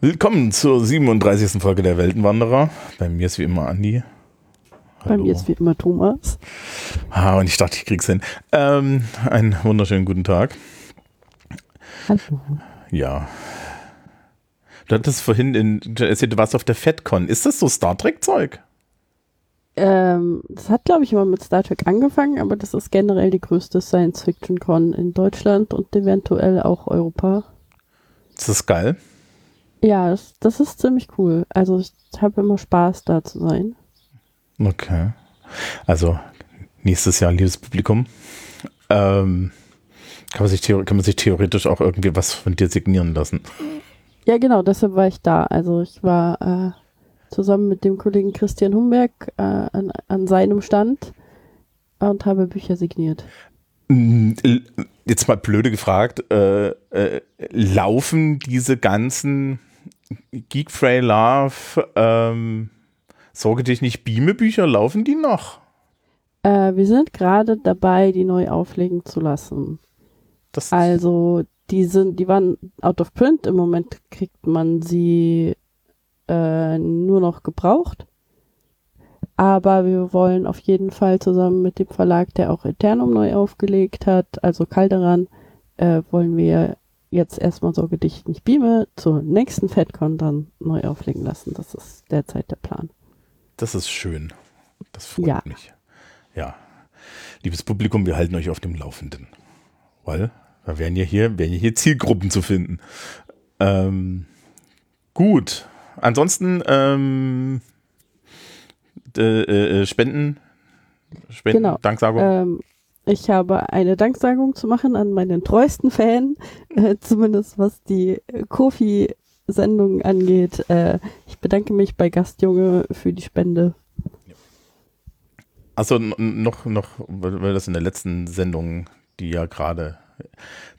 Willkommen zur 37. Folge der Weltenwanderer. Bei mir ist wie immer Andi. Hallo. Bei mir ist wie immer Thomas. Ah, und ich dachte, ich krieg's hin. Ähm, einen wunderschönen guten Tag. Hallo. Ja. Du hattest vorhin in, du warst auf der FedCon. Ist das so Star Trek-Zeug? Ähm, das hat, glaube ich, immer mit Star Trek angefangen, aber das ist generell die größte Science-Fiction-Con in Deutschland und eventuell auch Europa. Das ist geil. Ja, das, das ist ziemlich cool. Also ich habe immer Spaß, da zu sein. Okay. Also nächstes Jahr, liebes Publikum, ähm, kann, man sich kann man sich theoretisch auch irgendwie was von dir signieren lassen. Ja, genau, deshalb war ich da. Also ich war äh, zusammen mit dem Kollegen Christian Humberg äh, an, an seinem Stand und habe Bücher signiert. Jetzt mal blöde gefragt, äh, äh, laufen diese ganzen Geek Frey Love, ähm, Sorge dich nicht, Beame-Bücher, laufen die noch? Äh, wir sind gerade dabei, die neu auflegen zu lassen. Das also, die sind, die waren out of print. Im Moment kriegt man sie äh, nur noch gebraucht. Aber wir wollen auf jeden Fall zusammen mit dem Verlag, der auch Eternum neu aufgelegt hat, also Calderan, äh, wollen wir jetzt erstmal so Gedicht nicht beame, zur nächsten FedCon dann neu auflegen lassen. Das ist derzeit der Plan. Das ist schön. Das freut ja. mich. Ja. Liebes Publikum, wir halten euch auf dem Laufenden. Weil da wären ja hier, wären ja hier Zielgruppen zu finden. Ähm, gut. Ansonsten ähm, äh, äh, Spenden, Spenden, genau. Danksagung. Ähm, ich habe eine Danksagung zu machen an meinen treuesten Fan, äh, zumindest was die Kofi-Sendung angeht. Äh, ich bedanke mich bei Gastjunge für die Spende. Also noch, noch, weil das in der letzten Sendung, die ja gerade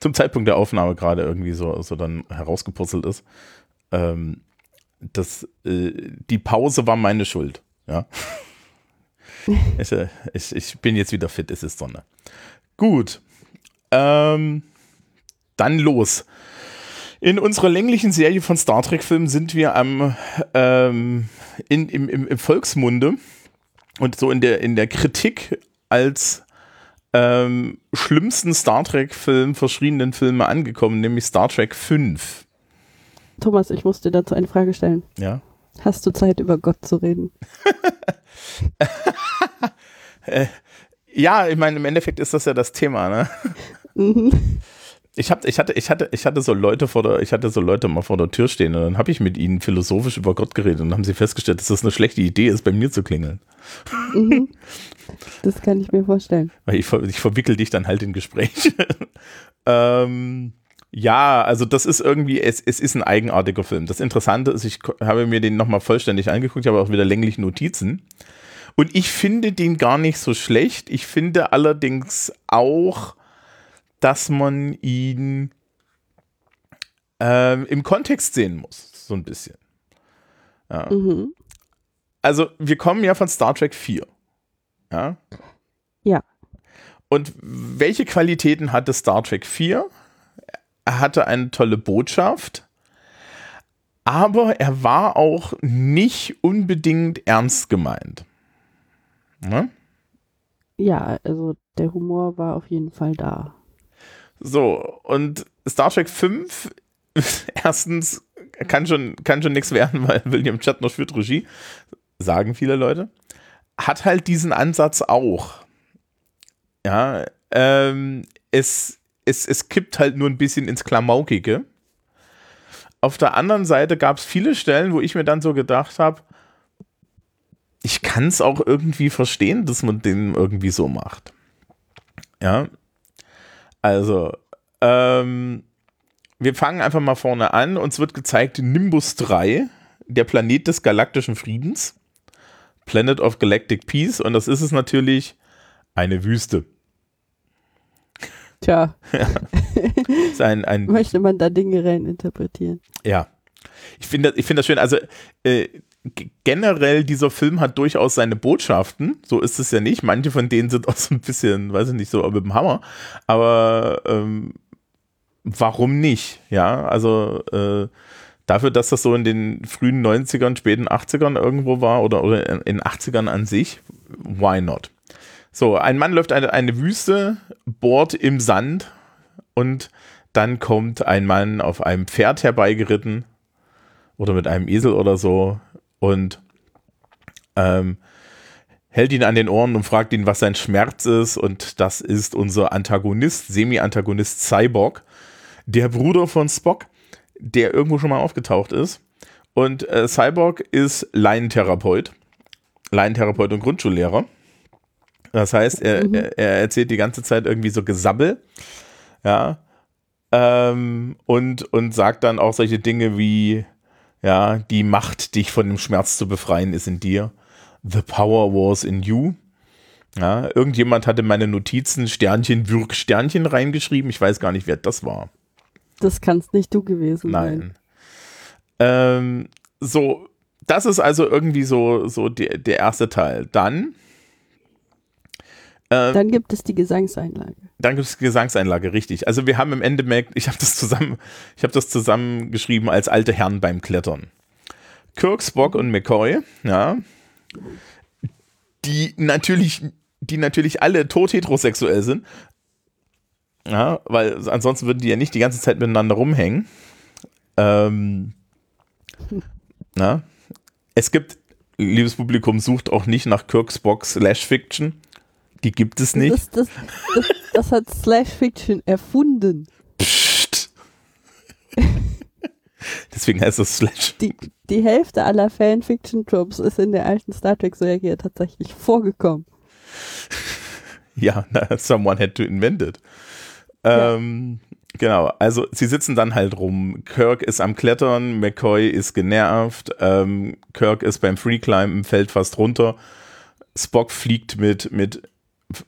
zum Zeitpunkt der Aufnahme gerade irgendwie so, so dann herausgepurzelt ist, ähm, das, äh, die Pause war meine Schuld. Ja. ich, äh, ich, ich, bin jetzt wieder fit, es ist Sonne. Gut. Ähm, dann los. In unserer länglichen Serie von Star Trek-Filmen sind wir am ähm, in, im, im, im, Volksmunde und so in der, in der Kritik als ähm, schlimmsten Star Trek-Film verschriebenen Filme angekommen, nämlich Star Trek 5. Thomas, ich muss dir dazu eine Frage stellen. Ja. Hast du Zeit, über Gott zu reden? äh, ja, ich meine, im Endeffekt ist das ja das Thema, ne? Mhm. Ich, hab, ich, hatte, ich, hatte, ich hatte so Leute vor der, ich hatte so Leute mal vor der Tür stehen und dann habe ich mit ihnen philosophisch über Gott geredet und dann haben sie festgestellt, dass das eine schlechte Idee ist, bei mir zu klingeln. Mhm. Das kann ich mir vorstellen. Weil ich, ich verwickel dich dann halt in Gespräche. ähm, ja, also das ist irgendwie, es, es ist ein eigenartiger Film. Das Interessante ist, ich habe mir den nochmal vollständig angeguckt, ich habe auch wieder längliche Notizen. Und ich finde den gar nicht so schlecht. Ich finde allerdings auch, dass man ihn ähm, im Kontext sehen muss, so ein bisschen. Ja. Mhm. Also, wir kommen ja von Star Trek 4. Ja. Ja. Und welche Qualitäten hatte Star Trek 4? er hatte eine tolle Botschaft, aber er war auch nicht unbedingt ernst gemeint. Ne? Ja, also der Humor war auf jeden Fall da. So, und Star Trek 5, erstens kann schon, kann schon nichts werden, weil William Shatner führt Regie, sagen viele Leute. Hat halt diesen Ansatz auch. Ja, ähm, es es, es kippt halt nur ein bisschen ins Klamaukige. Auf der anderen Seite gab es viele Stellen, wo ich mir dann so gedacht habe, ich kann es auch irgendwie verstehen, dass man den irgendwie so macht. Ja. Also, ähm, wir fangen einfach mal vorne an. Uns wird gezeigt Nimbus 3, der Planet des galaktischen Friedens. Planet of Galactic Peace und das ist es natürlich eine Wüste. Tja. Ja. ein, ein Möchte man da Dinge rein interpretieren? Ja. Ich finde ich find das schön. Also äh, generell, dieser Film hat durchaus seine Botschaften. So ist es ja nicht. Manche von denen sind auch so ein bisschen, weiß ich nicht, so mit dem Hammer. Aber ähm, warum nicht? Ja, also äh, dafür, dass das so in den frühen 90ern, späten 80ern irgendwo war oder, oder in den 80ern an sich, why not? So, ein Mann läuft eine, eine Wüste, bohrt im Sand und dann kommt ein Mann auf einem Pferd herbeigeritten oder mit einem Esel oder so und ähm, hält ihn an den Ohren und fragt ihn, was sein Schmerz ist. Und das ist unser Antagonist, Semi-Antagonist Cyborg, der Bruder von Spock, der irgendwo schon mal aufgetaucht ist. Und äh, Cyborg ist Laientherapeut, Laientherapeut und Grundschullehrer. Das heißt, er, mhm. er, er erzählt die ganze Zeit irgendwie so Gesabbel. Ja. Ähm, und, und sagt dann auch solche Dinge wie, ja, die Macht, dich von dem Schmerz zu befreien, ist in dir. The power was in you. Ja, irgendjemand hatte meine Notizen Sternchen, Würg, Sternchen reingeschrieben. Ich weiß gar nicht, wer das war. Das kannst nicht du gewesen Nein. sein. Ähm, so, das ist also irgendwie so, so der, der erste Teil. Dann ähm, dann gibt es die Gesangseinlage. Dann gibt es die Gesangseinlage, richtig. Also wir haben im Endeffekt, ich habe das zusammen, ich habe das zusammengeschrieben als alte Herren beim Klettern. Kirk, Spock und McCoy, ja, die natürlich, die natürlich alle tot heterosexuell sind, ja, weil ansonsten würden die ja nicht die ganze Zeit miteinander rumhängen. Ähm, na, es gibt, liebes Publikum, sucht auch nicht nach Kirk, Spock slash Fiction. Die gibt es nicht. Das, das, das, das hat Slash Fiction erfunden. Psst. Deswegen heißt es Slash. Die, die Hälfte aller Fanfiction-Tropes ist in der alten Star Trek-Serie tatsächlich vorgekommen. Ja, someone had to invent it. Ja. Ähm, genau, also sie sitzen dann halt rum. Kirk ist am Klettern, McCoy ist genervt, ähm, Kirk ist beim Freeclimben, fällt fast runter. Spock fliegt mit, mit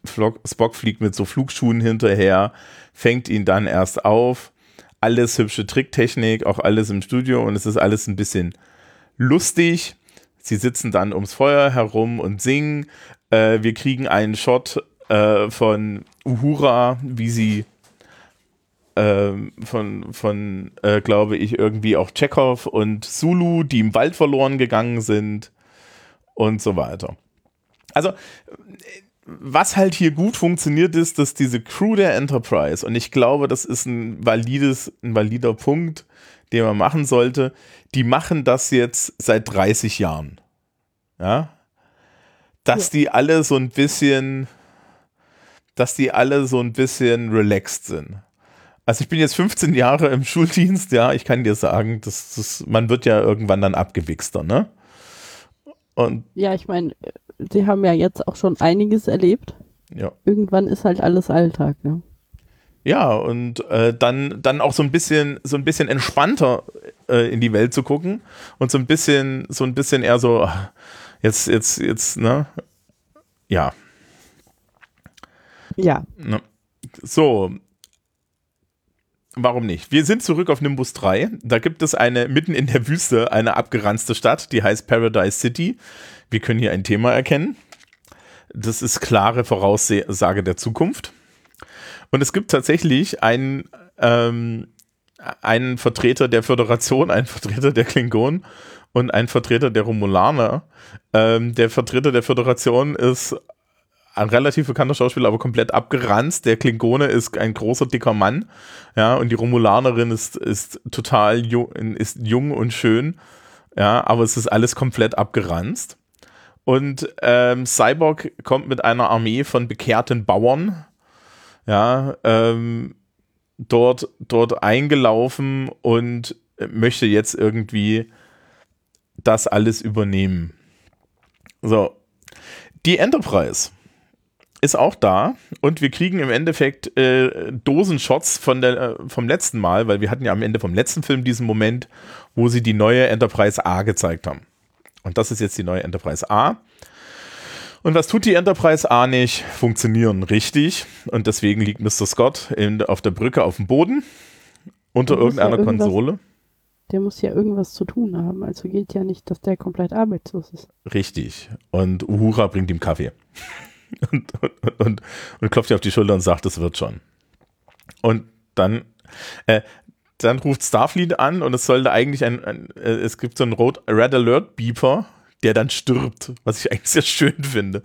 Spock fliegt mit so Flugschuhen hinterher, fängt ihn dann erst auf. Alles hübsche Tricktechnik, auch alles im Studio und es ist alles ein bisschen lustig. Sie sitzen dann ums Feuer herum und singen. Äh, wir kriegen einen Shot äh, von Uhura, wie sie äh, von, von äh, glaube ich, irgendwie auch Chekhov und Zulu, die im Wald verloren gegangen sind und so weiter. Also was halt hier gut funktioniert, ist, dass diese Crew der Enterprise, und ich glaube, das ist ein valides, ein valider Punkt, den man machen sollte, die machen das jetzt seit 30 Jahren. Ja. Dass ja. die alle so ein bisschen, dass die alle so ein bisschen relaxed sind. Also ich bin jetzt 15 Jahre im Schuldienst, ja, ich kann dir sagen, das, das, man wird ja irgendwann dann abgewichster, ne? Und ja, ich meine, sie haben ja jetzt auch schon einiges erlebt. Ja. Irgendwann ist halt alles Alltag, ne? Ja, und äh, dann, dann auch so ein bisschen, so ein bisschen entspannter äh, in die Welt zu gucken und so ein bisschen, so ein bisschen eher so, jetzt, jetzt, jetzt, ne? Ja. Ja. Ne? So. Warum nicht? Wir sind zurück auf Nimbus 3. Da gibt es eine, mitten in der Wüste, eine abgeranzte Stadt, die heißt Paradise City wir können hier ein Thema erkennen. Das ist klare Voraussage der Zukunft. Und es gibt tatsächlich einen, ähm, einen Vertreter der Föderation, einen Vertreter der Klingonen und einen Vertreter der Romulaner. Ähm, der Vertreter der Föderation ist ein relativ bekannter Schauspieler, aber komplett abgeranzt. Der Klingone ist ein großer, dicker Mann. Ja, und die Romulanerin ist, ist total jung, ist jung und schön. Ja, aber es ist alles komplett abgeranzt. Und ähm, Cyborg kommt mit einer Armee von bekehrten Bauern, ja, ähm, dort, dort eingelaufen und möchte jetzt irgendwie das alles übernehmen. So. Die Enterprise ist auch da und wir kriegen im Endeffekt äh, Dosenshots von der, äh, vom letzten Mal, weil wir hatten ja am Ende vom letzten Film diesen Moment, wo sie die neue Enterprise A gezeigt haben. Und das ist jetzt die neue Enterprise A. Und was tut die Enterprise A nicht? Funktionieren richtig. Und deswegen liegt Mr. Scott in, auf der Brücke auf dem Boden unter irgendeiner ja Konsole. Der muss ja irgendwas zu tun haben. Also geht ja nicht, dass der komplett arbeitslos ist. Richtig. Und Uhura bringt ihm Kaffee. und, und, und, und klopft ihr auf die Schulter und sagt, es wird schon. Und dann, äh, dann ruft Starfleet an und es sollte eigentlich ein, ein äh, es gibt so einen Red Alert Beeper, der dann stirbt, was ich eigentlich sehr schön finde.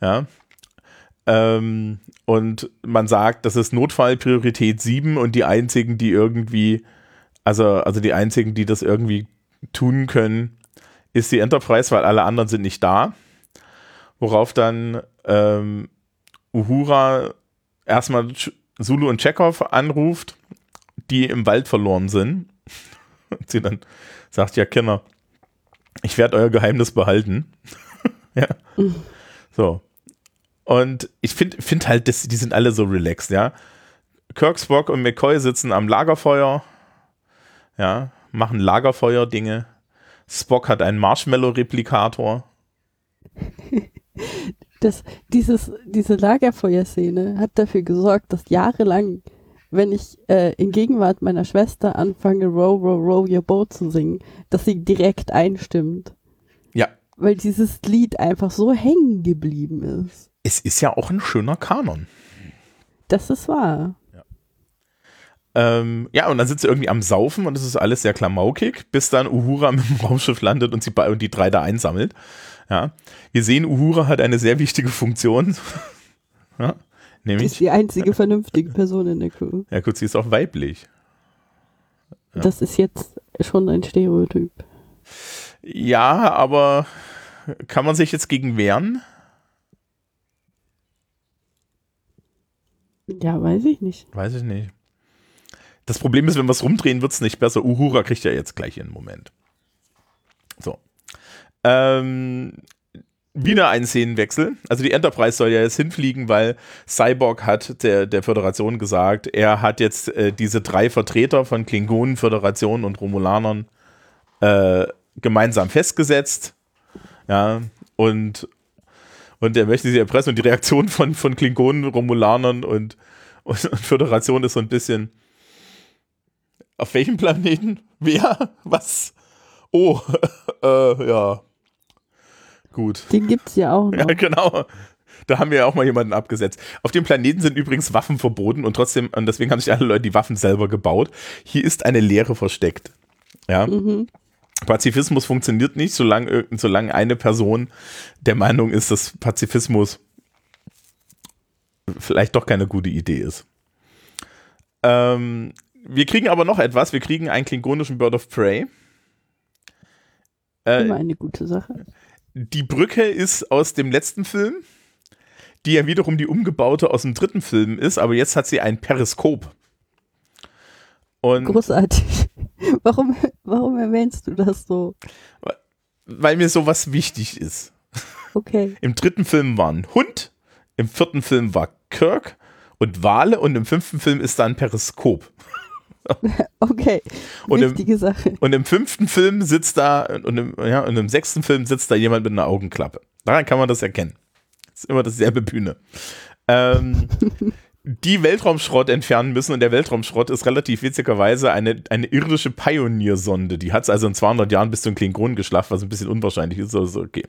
Ja. Ähm, und man sagt, das ist Notfallpriorität 7 und die einzigen, die irgendwie, also, also die einzigen, die das irgendwie tun können, ist die Enterprise, weil alle anderen sind nicht da. Worauf dann ähm, Uhura erstmal Zulu und Chekhov anruft, die im Wald verloren sind. Und sie dann sagt, ja, Kinder, ich werde euer Geheimnis behalten. ja. Mhm. So. Und ich finde find halt, das, die sind alle so relaxed, ja. Kirk, Spock und McCoy sitzen am Lagerfeuer, ja, machen Lagerfeuer-Dinge. Spock hat einen Marshmallow-Replikator. Das, dieses, diese Lagerfeuerszene hat dafür gesorgt, dass jahrelang, wenn ich äh, in Gegenwart meiner Schwester anfange, Row, Row, Row Your Boat zu singen, dass sie direkt einstimmt. Ja. Weil dieses Lied einfach so hängen geblieben ist. Es ist ja auch ein schöner Kanon. Das ist wahr. Ja. Ähm, ja, und dann sind sie irgendwie am Saufen und es ist alles sehr klamaukig, bis dann Uhura mit dem Raumschiff landet und, sie, und die drei da einsammelt. Ja. Wir sehen, Uhura hat eine sehr wichtige Funktion. ja. Nämlich, das ist die einzige vernünftige Person in der Crew. Ja, gut, sie ist auch weiblich. Ja. Das ist jetzt schon ein Stereotyp. Ja, aber kann man sich jetzt gegen wehren? Ja, weiß ich nicht. Weiß ich nicht. Das Problem ist, wenn wir es rumdrehen, wird es nicht besser. Uhura kriegt ja jetzt gleich ihren Moment. So. Ähm, wieder ein Szenenwechsel. Also die Enterprise soll ja jetzt hinfliegen, weil Cyborg hat der, der Föderation gesagt, er hat jetzt äh, diese drei Vertreter von Klingonen, Föderation und Romulanern äh, gemeinsam festgesetzt. Ja, und und er möchte sie erpressen und die Reaktion von, von Klingonen, Romulanern und, und, und Föderation ist so ein bisschen auf welchem Planeten? Wer? Was? Oh, äh, ja. Gut. Den gibt es ja auch noch. Ja, genau. Da haben wir ja auch mal jemanden abgesetzt. Auf dem Planeten sind übrigens Waffen verboten und trotzdem, und deswegen haben sich alle Leute die Waffen selber gebaut. Hier ist eine Leere versteckt. Ja. Mhm. Pazifismus funktioniert nicht, solange, solange eine Person der Meinung ist, dass Pazifismus vielleicht doch keine gute Idee ist. Ähm, wir kriegen aber noch etwas. Wir kriegen einen klingonischen Bird of Prey. Äh, Immer eine gute Sache. Die Brücke ist aus dem letzten Film, die ja wiederum die umgebaute aus dem dritten Film ist, aber jetzt hat sie ein Periskop. Und Großartig. Warum, warum erwähnst du das so? Weil mir sowas wichtig ist. Okay. Im dritten Film war ein Hund, im vierten Film war Kirk und Wale und im fünften Film ist da ein Periskop. Okay, und wichtige im, Sache. Und im fünften Film sitzt da, und im, ja, und im sechsten Film sitzt da jemand mit einer Augenklappe. Daran kann man das erkennen. Das ist immer dasselbe Bühne. Ähm, die Weltraumschrott entfernen müssen und der Weltraumschrott ist relativ witzigerweise eine, eine irdische Pioneer-Sonde. Die hat es also in 200 Jahren bis zu den Klingonen geschlafen, was ein bisschen unwahrscheinlich ist. Also okay.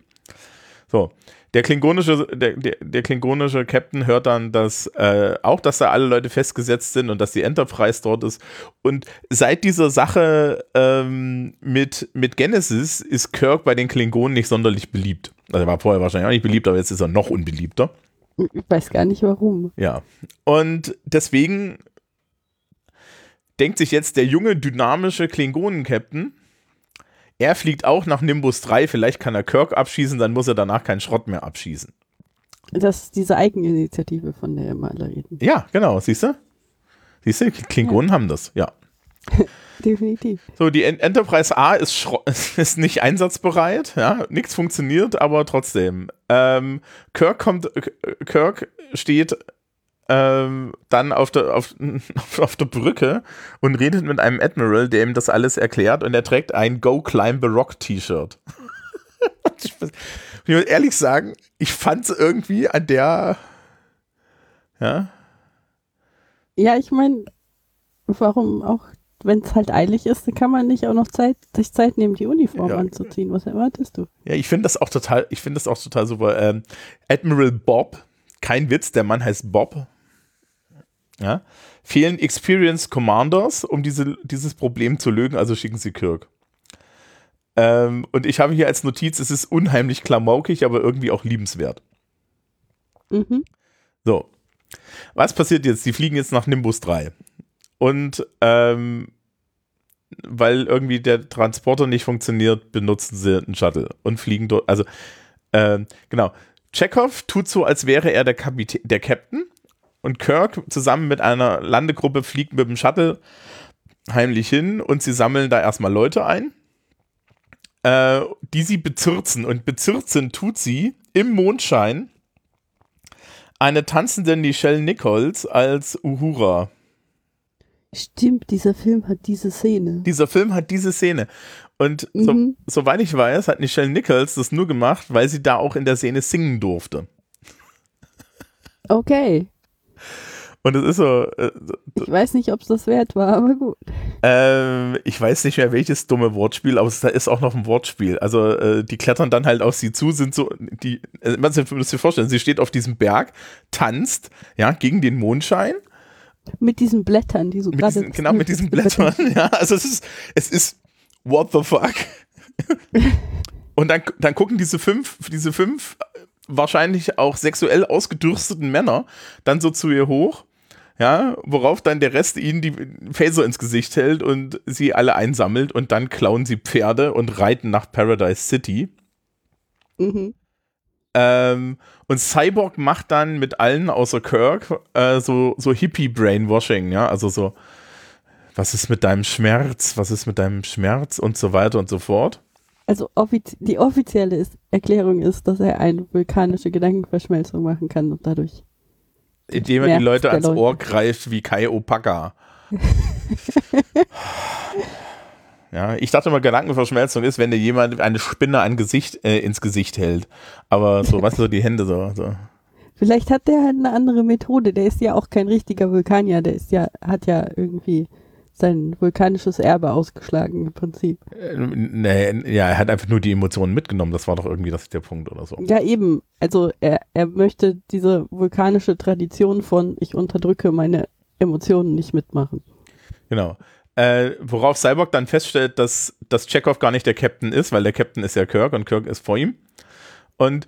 So, der klingonische, der, der, der klingonische Captain hört dann, dass äh, auch, dass da alle Leute festgesetzt sind und dass die Enterprise dort ist. Und seit dieser Sache ähm, mit, mit Genesis ist Kirk bei den Klingonen nicht sonderlich beliebt. Also er war vorher wahrscheinlich auch nicht beliebt, aber jetzt ist er noch unbeliebter. Ich weiß gar nicht warum. Ja. Und deswegen denkt sich jetzt der junge, dynamische Klingonen-Captain, er fliegt auch nach Nimbus 3, vielleicht kann er Kirk abschießen, dann muss er danach keinen Schrott mehr abschießen. Das ist diese Eigeninitiative, von der wir alle reden. Ja, genau, siehst du? Siehst du, Klingonen ja. haben das, ja. Definitiv. So, die Enterprise A ist, ist nicht einsatzbereit, ja, nichts funktioniert, aber trotzdem. Ähm, Kirk kommt, Kirk steht ähm, dann auf der, auf, auf der Brücke und redet mit einem Admiral, der ihm das alles erklärt und er trägt ein Go Climb the Rock T-Shirt. ich muss ehrlich sagen, ich fand es irgendwie an der, ja. Ja, ich meine, warum auch, wenn es halt eilig ist, dann kann man nicht auch noch Zeit, sich Zeit nehmen, die Uniform ja. anzuziehen. Was erwartest du? Ja, ich finde das auch total, ich finde das auch total super. Ähm, Admiral Bob, kein Witz, der Mann heißt Bob. Ja. Fehlen Experienced Commanders, um diese, dieses Problem zu lösen, also schicken sie Kirk. Ähm, und ich habe hier als Notiz, es ist unheimlich klamaukig, aber irgendwie auch liebenswert. Mhm. So. Was passiert jetzt? Die fliegen jetzt nach Nimbus 3. Und ähm, weil irgendwie der Transporter nicht funktioniert, benutzen sie einen Shuttle und fliegen dort. Also, äh, genau. Chekhov tut so, als wäre er der, Kapitän, der Captain und Kirk zusammen mit einer Landegruppe fliegt mit dem Shuttle heimlich hin und sie sammeln da erstmal Leute ein äh, die sie bezirzen. Und bezirzen tut sie im Mondschein eine tanzende Nichelle Nichols als Uhura. Stimmt, dieser Film hat diese Szene. Dieser Film hat diese Szene. Und mhm. so, soweit ich weiß, hat Nichelle Nichols das nur gemacht, weil sie da auch in der Szene singen durfte. Okay. Und es ist so. Äh, ich weiß nicht, ob es das wert war, aber gut. Ähm, ich weiß nicht mehr, welches dumme Wortspiel, aber da ist auch noch ein Wortspiel. Also, äh, die klettern dann halt auf sie zu, sind so, die, äh, man muss sich vorstellen, sie steht auf diesem Berg, tanzt, ja, gegen den Mondschein. Mit diesen Blättern, die so gerade. Genau, mit diesen Blättern, ja. Also, es ist, es ist, what the fuck? Und dann, dann gucken diese fünf, diese fünf wahrscheinlich auch sexuell ausgedürsteten Männer dann so zu ihr hoch ja, worauf dann der Rest ihnen die Phaser ins Gesicht hält und sie alle einsammelt und dann klauen sie Pferde und reiten nach Paradise City. Mhm. Ähm, und Cyborg macht dann mit allen außer Kirk äh, so, so Hippie-Brainwashing, ja, also so, was ist mit deinem Schmerz, was ist mit deinem Schmerz und so weiter und so fort. Also offiz die offizielle ist, Erklärung ist, dass er eine vulkanische Gedankenverschmelzung machen kann und dadurch indem er die Leute ans Leute. Ohr greift wie Kai Opaka. ja, ich dachte mal, Gedankenverschmelzung ist, wenn dir jemand eine Spinne ein Gesicht, äh, ins Gesicht hält. Aber so, was so die Hände so, so. Vielleicht hat der halt eine andere Methode. Der ist ja auch kein richtiger Vulkanier. Der ist ja, hat ja irgendwie sein vulkanisches Erbe ausgeschlagen im Prinzip. Äh, nee, ja, er hat einfach nur die Emotionen mitgenommen. Das war doch irgendwie das der Punkt oder so. Ja, eben. Also er, er möchte diese vulkanische Tradition von ich unterdrücke meine Emotionen nicht mitmachen. Genau. Äh, worauf Cyborg dann feststellt, dass, dass Chekhov gar nicht der Captain ist, weil der Captain ist ja Kirk und Kirk ist vor ihm. Und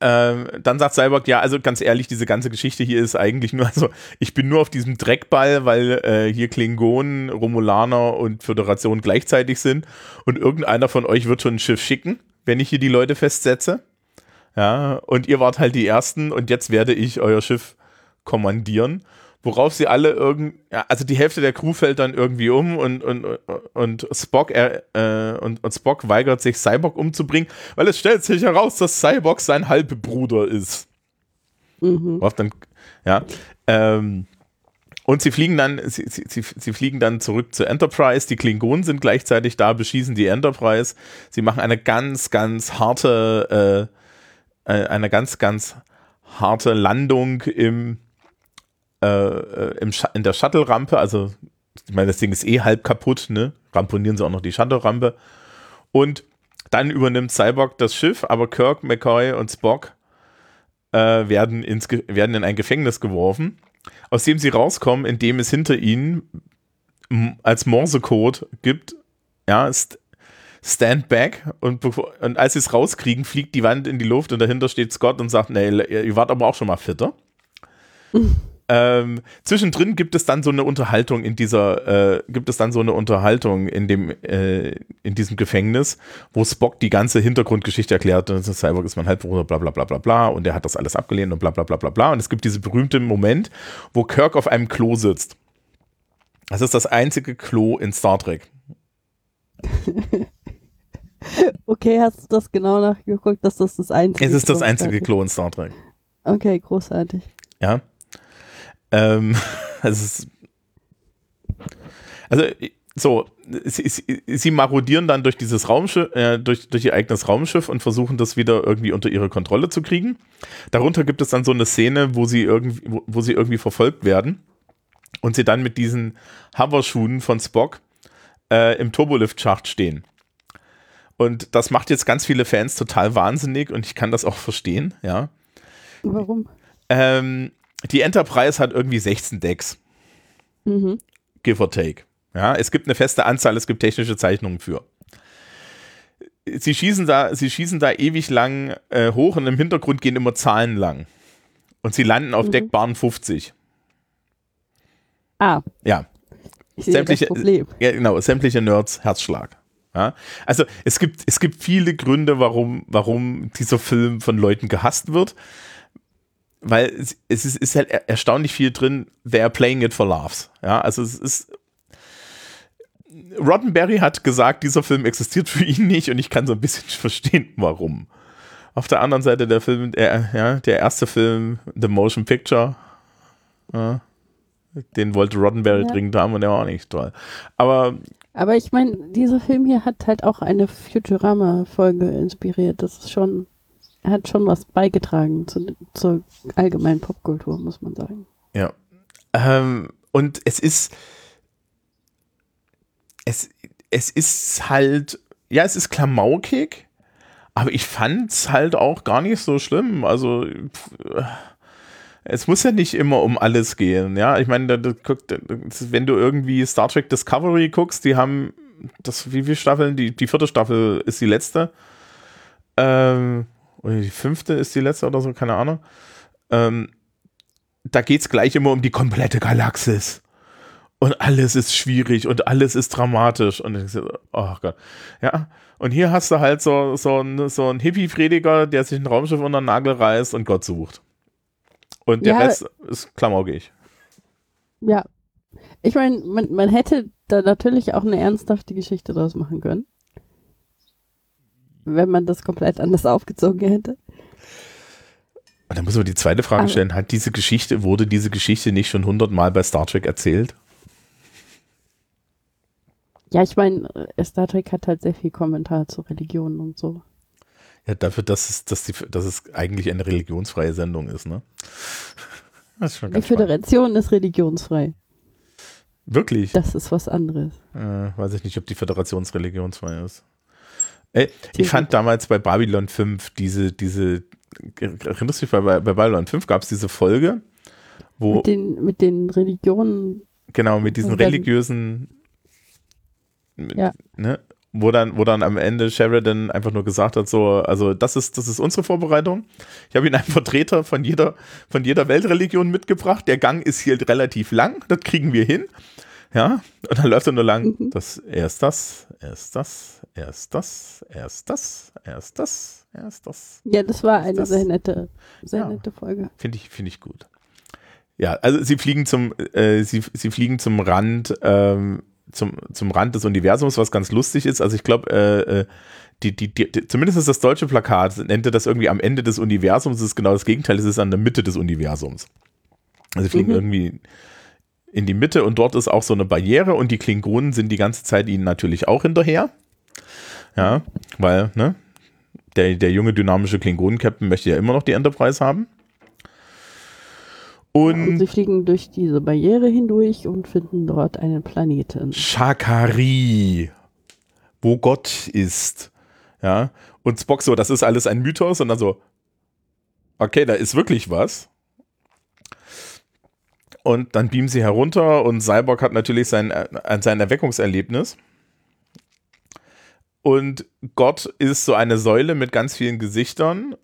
ähm, dann sagt Cyborg, ja, also ganz ehrlich, diese ganze Geschichte hier ist eigentlich nur, also ich bin nur auf diesem Dreckball, weil äh, hier Klingonen, Romulaner und Föderation gleichzeitig sind und irgendeiner von euch wird schon ein Schiff schicken, wenn ich hier die Leute festsetze. Ja, und ihr wart halt die Ersten und jetzt werde ich euer Schiff kommandieren worauf sie alle irgend, ja, also die Hälfte der Crew fällt dann irgendwie um und, und, und Spock äh, und, und Spock weigert sich, Cyborg umzubringen, weil es stellt sich heraus, dass Cyborg sein Halbbruder ist. Mhm. Worauf dann, ja, ähm, und sie fliegen dann, sie, sie, sie fliegen dann zurück zur Enterprise. Die Klingonen sind gleichzeitig da, beschießen die Enterprise. Sie machen eine ganz, ganz harte, äh, äh eine ganz, ganz harte Landung im äh, äh, im in der Shuttle-Rampe, also ich meine, das Ding ist eh halb kaputt, ne? Ramponieren sie auch noch die Shuttle-Rampe. Und dann übernimmt Cyborg das Schiff, aber Kirk, McCoy und Spock äh, werden, ins, werden in ein Gefängnis geworfen, aus dem sie rauskommen, indem es hinter ihnen als Morsecode gibt, ja, st Stand back und, und als sie es rauskriegen, fliegt die Wand in die Luft und dahinter steht Scott und sagt, nee, ihr wart aber auch schon mal fitter. Ähm, zwischendrin gibt es dann so eine Unterhaltung in dieser, äh, gibt es dann so eine Unterhaltung in dem, äh, in diesem Gefängnis, wo Spock die ganze Hintergrundgeschichte erklärt, das Cyborg ist mein Halbbruder, bla bla bla bla bla, und er hat das alles abgelehnt und bla bla bla bla bla. Und es gibt diesen berühmten Moment, wo Kirk auf einem Klo sitzt. Das ist das einzige Klo in Star Trek. okay, hast du das genau nachgeguckt, dass das das einzige Es ist das einzige Klo in Star Trek. Okay, großartig. Ja. Ähm, also, also so, sie, sie, sie, marodieren dann durch dieses Raumschiff, äh, durch, durch ihr eigenes Raumschiff und versuchen das wieder irgendwie unter ihre Kontrolle zu kriegen. Darunter gibt es dann so eine Szene, wo sie irgendwie, wo, wo sie irgendwie verfolgt werden und sie dann mit diesen Hoverschuhen von Spock äh, im Turbolift-Schacht stehen. Und das macht jetzt ganz viele Fans total wahnsinnig und ich kann das auch verstehen, ja. Warum? Ähm, die Enterprise hat irgendwie 16 Decks. Mhm. Give or take. Ja, es gibt eine feste Anzahl, es gibt technische Zeichnungen für. Sie schießen da, sie schießen da ewig lang äh, hoch und im Hintergrund gehen immer Zahlen lang. Und sie landen auf mhm. Deckbahn 50. Ah. Ja. Ich sämtliche. Ja, genau, sämtliche Nerds Herzschlag. Ja, also es gibt, es gibt viele Gründe, warum, warum dieser Film von Leuten gehasst wird. Weil es, es ist, ist, halt erstaunlich viel drin, they're playing it for laughs. Ja, also es ist. Roddenberry hat gesagt, dieser Film existiert für ihn nicht und ich kann so ein bisschen verstehen, warum. Auf der anderen Seite der Film, der, ja, der erste Film, The Motion Picture, ja, den wollte Roddenberry ja. dringend haben und der war auch nicht toll. Aber aber ich meine, dieser Film hier hat halt auch eine Futurama-Folge inspiriert. Das ist schon, hat schon was beigetragen zu, zur allgemeinen Popkultur, muss man sagen. Ja. Ähm, und es ist, es, es ist halt, ja, es ist klamaukig, aber ich fand es halt auch gar nicht so schlimm. Also, es muss ja nicht immer um alles gehen, ja. Ich meine, wenn du irgendwie Star Trek Discovery guckst, die haben das, wie viele Staffeln? Die, die vierte Staffel ist die letzte. Ähm, oder die fünfte ist die letzte oder so, keine Ahnung. Ähm, da geht es gleich immer um die komplette Galaxis. Und alles ist schwierig und alles ist dramatisch. Und ich so, oh Gott. Ja. Und hier hast du halt so, so einen so ein Hippie-Prediger, der sich ein Raumschiff unter den Nagel reißt und Gott sucht. Und der ja, Rest ist klamaukig. Ja. Ich meine, man, man hätte da natürlich auch eine ernsthafte Geschichte draus machen können. Wenn man das komplett anders aufgezogen hätte. Und dann muss man die zweite Frage Aber stellen: Hat diese Geschichte, wurde diese Geschichte nicht schon hundertmal bei Star Trek erzählt? Ja, ich meine, äh, Star Trek hat halt sehr viel Kommentar zu Religionen und so. Ja, dafür, dass es, dass, die, dass es eigentlich eine religionsfreie Sendung ist, ne? Ist die Föderation spannend. ist religionsfrei. Wirklich? Das ist was anderes. Äh, weiß ich nicht, ob die Föderation religionsfrei ist. Ey, ich fand damals bei Babylon 5 diese, diese, erinnerst du dich, bei, bei Babylon 5 gab es diese Folge, wo. Mit den, mit den Religionen. Genau, mit diesen religiösen. Mit, ja. Ne, wo dann, wo dann am Ende Sheridan einfach nur gesagt hat, so, also das ist, das ist unsere Vorbereitung. Ich habe Ihnen einen Vertreter von jeder, von jeder Weltreligion mitgebracht. Der Gang ist hier relativ lang, das kriegen wir hin. Ja, und dann läuft er nur lang, mhm. das, erst das, erst das, erst das, erst das, erst das, erst das. Ja, das war eine das. sehr nette, sehr ja, nette Folge. Finde ich, finde ich gut. Ja, also sie fliegen zum, äh, sie, sie fliegen zum Rand ähm, zum, zum Rand des Universums, was ganz lustig ist. Also ich glaube, äh, äh, die, die, die, zumindest ist das deutsche Plakat, nennt er das irgendwie am Ende des Universums, das ist genau das Gegenteil, es ist an der Mitte des Universums. Also sie fliegen mhm. irgendwie in die Mitte und dort ist auch so eine Barriere und die Klingonen sind die ganze Zeit ihnen natürlich auch hinterher. Ja, weil, ne, der, der junge dynamische Klingonen-Captain möchte ja immer noch die Enterprise haben. Und, und, sie fliegen durch diese Barriere hindurch und finden dort einen Planeten. Shakari, wo Gott ist. Ja. Und Spock so, das ist alles ein Mythos. Und dann so, okay, da ist wirklich was. Und dann beamen sie herunter und Cyborg hat natürlich sein, sein Erweckungserlebnis. Und Gott ist so eine Säule mit ganz vielen Gesichtern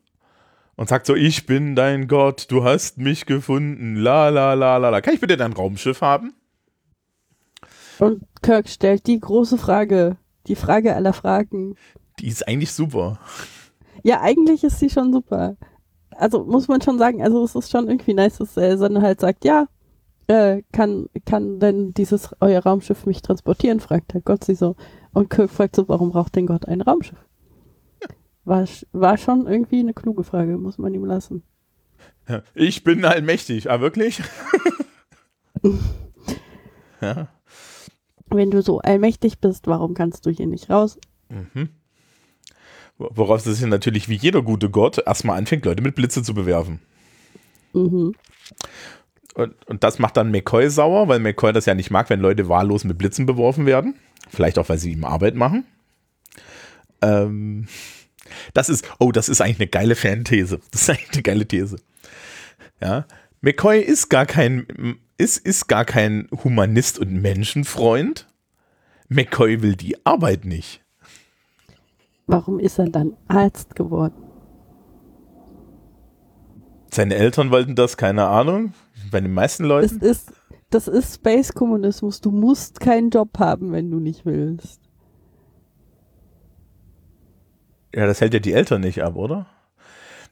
und sagt so, ich bin dein Gott, du hast mich gefunden, la la la la la. Kann ich bitte dein Raumschiff haben? Und Kirk stellt die große Frage, die Frage aller Fragen. Die ist eigentlich super. Ja, eigentlich ist sie schon super. Also muss man schon sagen, also es ist schon irgendwie nice, dass er dann halt sagt, ja, äh, kann, kann denn dieses euer Raumschiff mich transportieren, fragt halt Gott sie so. Und Kirk fragt so, warum braucht denn Gott ein Raumschiff? War, war schon irgendwie eine kluge Frage, muss man ihm lassen. Ich bin allmächtig. Ah, wirklich? ja. Wenn du so allmächtig bist, warum kannst du hier nicht raus? Mhm. Worauf sich natürlich wie jeder gute Gott erstmal anfängt, Leute mit Blitze zu bewerfen. Mhm. Und, und das macht dann McCoy sauer, weil McCoy das ja nicht mag, wenn Leute wahllos mit Blitzen beworfen werden. Vielleicht auch, weil sie ihm Arbeit machen. Ähm, das ist, oh, das ist eigentlich eine geile Fanthese. Das ist eigentlich eine geile These. Ja. McCoy ist gar kein, ist, ist gar kein Humanist und Menschenfreund. McCoy will die Arbeit nicht. Warum ist er dann Arzt geworden? Seine Eltern wollten das, keine Ahnung. Bei den meisten Leuten. Das ist, das ist Space-Kommunismus. Du musst keinen Job haben, wenn du nicht willst. Ja, das hält ja die Eltern nicht ab, oder?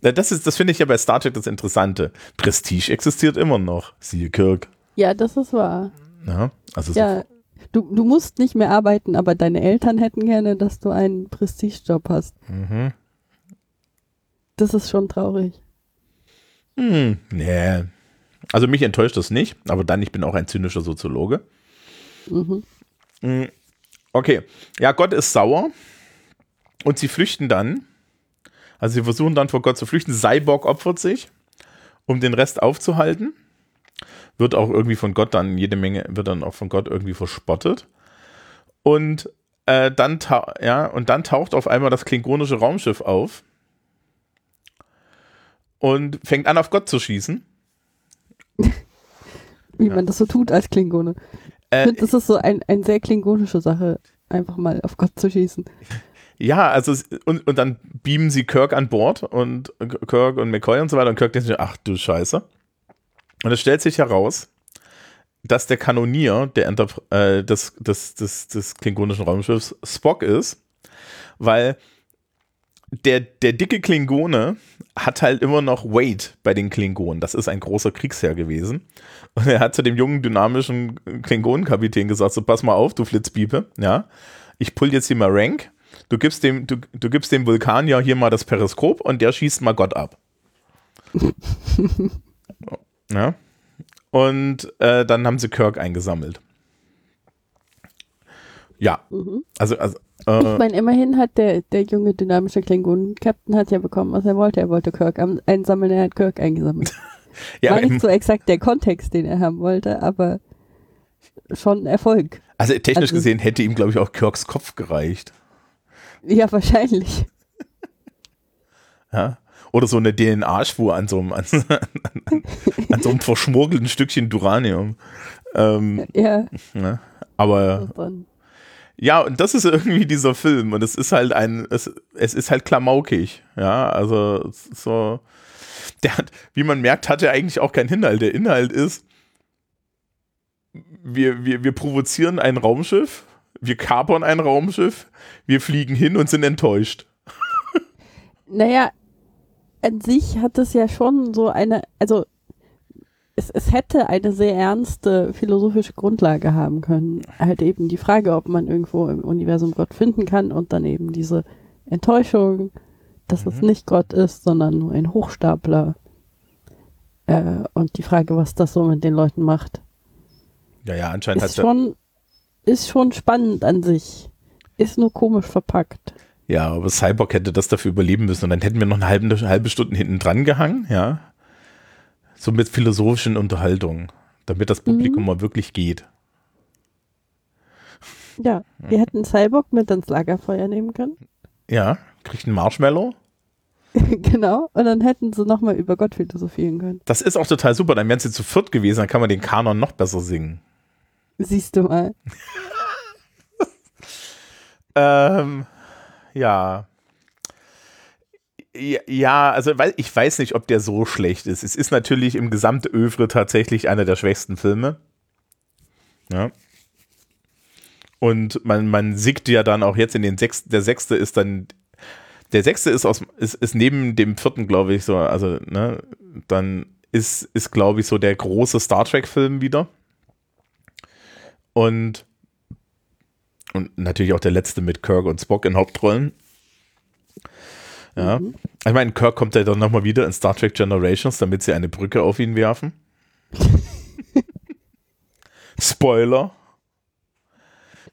Das, ist, das finde ich ja bei Star Trek das Interessante. Prestige existiert immer noch. Siehe Kirk. Ja, das ist wahr. Ja, also ja, so. du, du musst nicht mehr arbeiten, aber deine Eltern hätten gerne, dass du einen Prestigejob hast. Mhm. Das ist schon traurig. Hm, nee. Also mich enttäuscht das nicht, aber dann, ich bin auch ein zynischer Soziologe. Mhm. Hm, okay. Ja, Gott ist sauer. Und sie flüchten dann. Also sie versuchen dann vor Gott zu flüchten. Cyborg opfert sich, um den Rest aufzuhalten. Wird auch irgendwie von Gott dann jede Menge, wird dann auch von Gott irgendwie verspottet. Und äh, dann, ja, und dann taucht auf einmal das klingonische Raumschiff auf und fängt an, auf Gott zu schießen. Wie ja. man das so tut als Klingone. Äh, ich finde, das ist so ein, eine sehr klingonische Sache, einfach mal auf Gott zu schießen. Ja, also und, und dann beamen sie Kirk an Bord und Kirk und McCoy und so weiter und Kirk denkt sich, ach du Scheiße. Und es stellt sich heraus, dass der Kanonier der äh, des, des, des, des klingonischen Raumschiffs Spock ist, weil der, der dicke Klingone hat halt immer noch Weight bei den Klingonen. Das ist ein großer Kriegsherr gewesen. Und er hat zu dem jungen, dynamischen Klingonenkapitän gesagt: So, pass mal auf, du Flitzpiepe, ja. Ich pull jetzt hier mal Rank du gibst dem, du, du gibst dem Vulkan ja hier mal das Periskop und der schießt mal Gott ab. ja. Und äh, dann haben sie Kirk eingesammelt. Ja. Mhm. Also, also äh, ich meine, immerhin hat der, der junge dynamische Klingonen-Captain hat ja bekommen, was er wollte. Er wollte Kirk einsammeln, er hat Kirk eingesammelt. ja, War nicht so exakt der Kontext, den er haben wollte, aber schon Erfolg. Also technisch also, gesehen hätte ihm, glaube ich, auch Kirks Kopf gereicht. Ja, wahrscheinlich. ja. Oder so eine DNA-Spur an so einem, an, an, an, so einem verschmuggelten Stückchen Duranium. Ähm, ja. Ne? Aber. Ja, und das ist irgendwie dieser Film. Und es ist halt ein, es, es ist halt klamaukig. Ja, also so. Der hat, wie man merkt, hat er eigentlich auch keinen Inhalt. Der Inhalt ist, wir, wir, wir provozieren ein Raumschiff wir kapern ein Raumschiff, wir fliegen hin und sind enttäuscht. Naja, an sich hat es ja schon so eine, also es, es hätte eine sehr ernste philosophische Grundlage haben können. Halt eben die Frage, ob man irgendwo im Universum Gott finden kann und dann eben diese Enttäuschung, dass mhm. es nicht Gott ist, sondern nur ein Hochstapler. Äh, und die Frage, was das so mit den Leuten macht. Ja, ja, anscheinend ist hat schon ist schon spannend an sich. Ist nur komisch verpackt. Ja, aber Cyborg hätte das dafür überleben müssen und dann hätten wir noch eine halbe, eine halbe Stunde hinten dran gehangen, ja. So mit philosophischen Unterhaltungen, damit das Publikum mhm. mal wirklich geht. Ja, wir hätten Cyborg mit ins Lagerfeuer nehmen können. Ja, kriegt einen Marshmallow. genau, und dann hätten sie nochmal über Gott philosophieren können. Das ist auch total super, dann wären sie zu viert gewesen, dann kann man den Kanon noch besser singen. Siehst du mal. ähm, ja. Ja, also weil ich weiß nicht, ob der so schlecht ist. Es ist natürlich im Gesamtövre tatsächlich einer der schwächsten Filme. Ja. Und man, man sieht ja dann auch jetzt in den sechsten, der sechste ist dann, der sechste ist aus, ist, ist neben dem vierten, glaube ich, so, also, ne, dann ist, ist, glaube ich, so der große Star Trek-Film wieder. Und, und natürlich auch der letzte mit Kirk und Spock in Hauptrollen. Ja. Mhm. Ich meine, Kirk kommt ja dann nochmal wieder in Star Trek Generations, damit sie eine Brücke auf ihn werfen. Spoiler.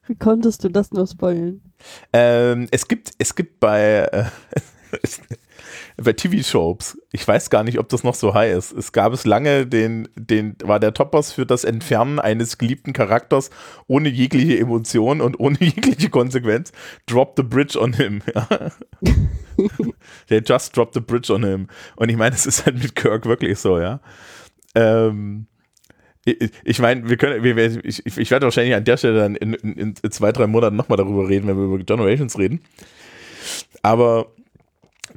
Wie konntest du das nur spoilen? Ähm, es gibt, es gibt bei, äh, bei TV-Shows, ich weiß gar nicht, ob das noch so high ist. Es gab es lange, den, den war der Toppers für das Entfernen eines geliebten Charakters ohne jegliche Emotion und ohne jegliche Konsequenz. Drop the bridge on him. Ja. der just dropped the bridge on him. Und ich meine, es ist halt mit Kirk wirklich so, ja. Ähm, ich meine, wir können, wir, ich, ich werde wahrscheinlich an der Stelle dann in, in, in zwei, drei Monaten nochmal darüber reden, wenn wir über Generations reden. Aber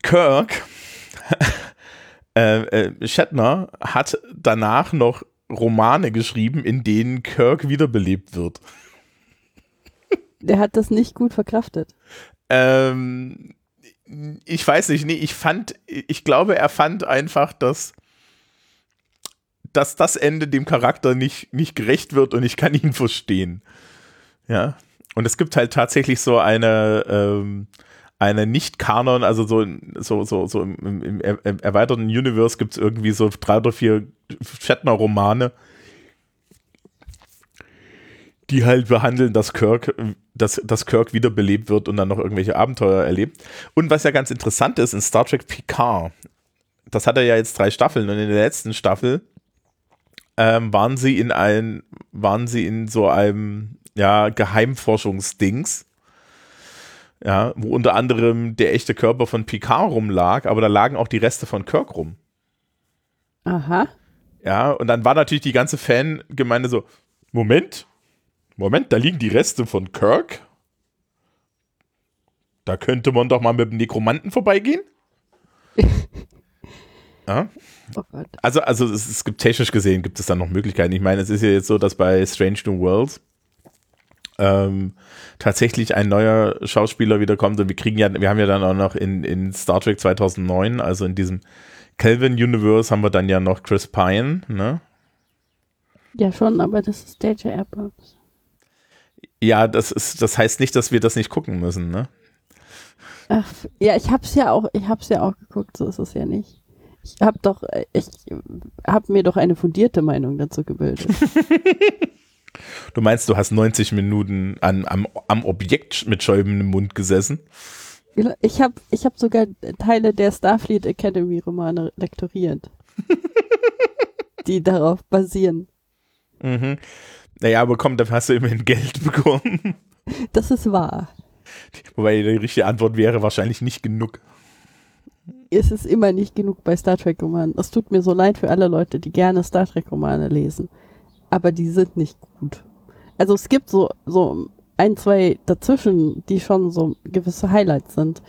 Kirk, äh, äh, Shatner hat danach noch Romane geschrieben, in denen Kirk wiederbelebt wird. Der hat das nicht gut verkraftet. Ähm, ich weiß nicht, nee, ich fand, ich glaube, er fand einfach, dass, dass das Ende dem Charakter nicht, nicht gerecht wird und ich kann ihn verstehen. Ja. Und es gibt halt tatsächlich so eine, ähm, eine Nicht-Kanon, also so, so, so, so im, im, erweiterten Universe gibt es irgendwie so drei oder vier Shatner-Romane, die halt behandeln, dass Kirk, dass, dass Kirk wiederbelebt wird und dann noch irgendwelche Abenteuer erlebt. Und was ja ganz interessant ist, in Star Trek Picard, das hat er ja jetzt drei Staffeln und in der letzten Staffel ähm, waren sie in ein, waren sie in so einem ja, Geheimforschungsdings ja, wo unter anderem der echte Körper von Picard rumlag, aber da lagen auch die Reste von Kirk rum. Aha. Ja, und dann war natürlich die ganze Fangemeinde so, Moment, Moment, da liegen die Reste von Kirk. Da könnte man doch mal mit dem Nekromanten vorbeigehen. ja. Oh also, also es, es, gibt technisch gesehen, gibt es dann noch Möglichkeiten. Ich meine, es ist ja jetzt so, dass bei Strange New Worlds ähm, tatsächlich ein neuer Schauspieler wiederkommt und wir kriegen ja, wir haben ja dann auch noch in, in Star Trek 2009, also in diesem Kelvin Universe haben wir dann ja noch Chris Pine, ne? Ja schon, aber das ist DJ Abrams. Ja, das ist, das heißt nicht, dass wir das nicht gucken müssen, ne? Ach, ja, ich hab's ja auch, ich hab's ja auch geguckt, so ist es ja nicht. Ich hab doch, ich hab mir doch eine fundierte Meinung dazu gebildet. Du meinst, du hast 90 Minuten an, am, am Objekt mit schäumendem Mund gesessen? Ich habe ich hab sogar Teile der Starfleet Academy Romane lektoriert, die darauf basieren. Mhm. Naja, aber komm, dafür hast du immerhin Geld bekommen. Das ist wahr. Wobei die richtige Antwort wäre wahrscheinlich nicht genug. Es ist immer nicht genug bei Star Trek Romanen. Es tut mir so leid für alle Leute, die gerne Star Trek Romane lesen aber die sind nicht gut. Also es gibt so, so ein, zwei dazwischen, die schon so gewisse Highlights sind.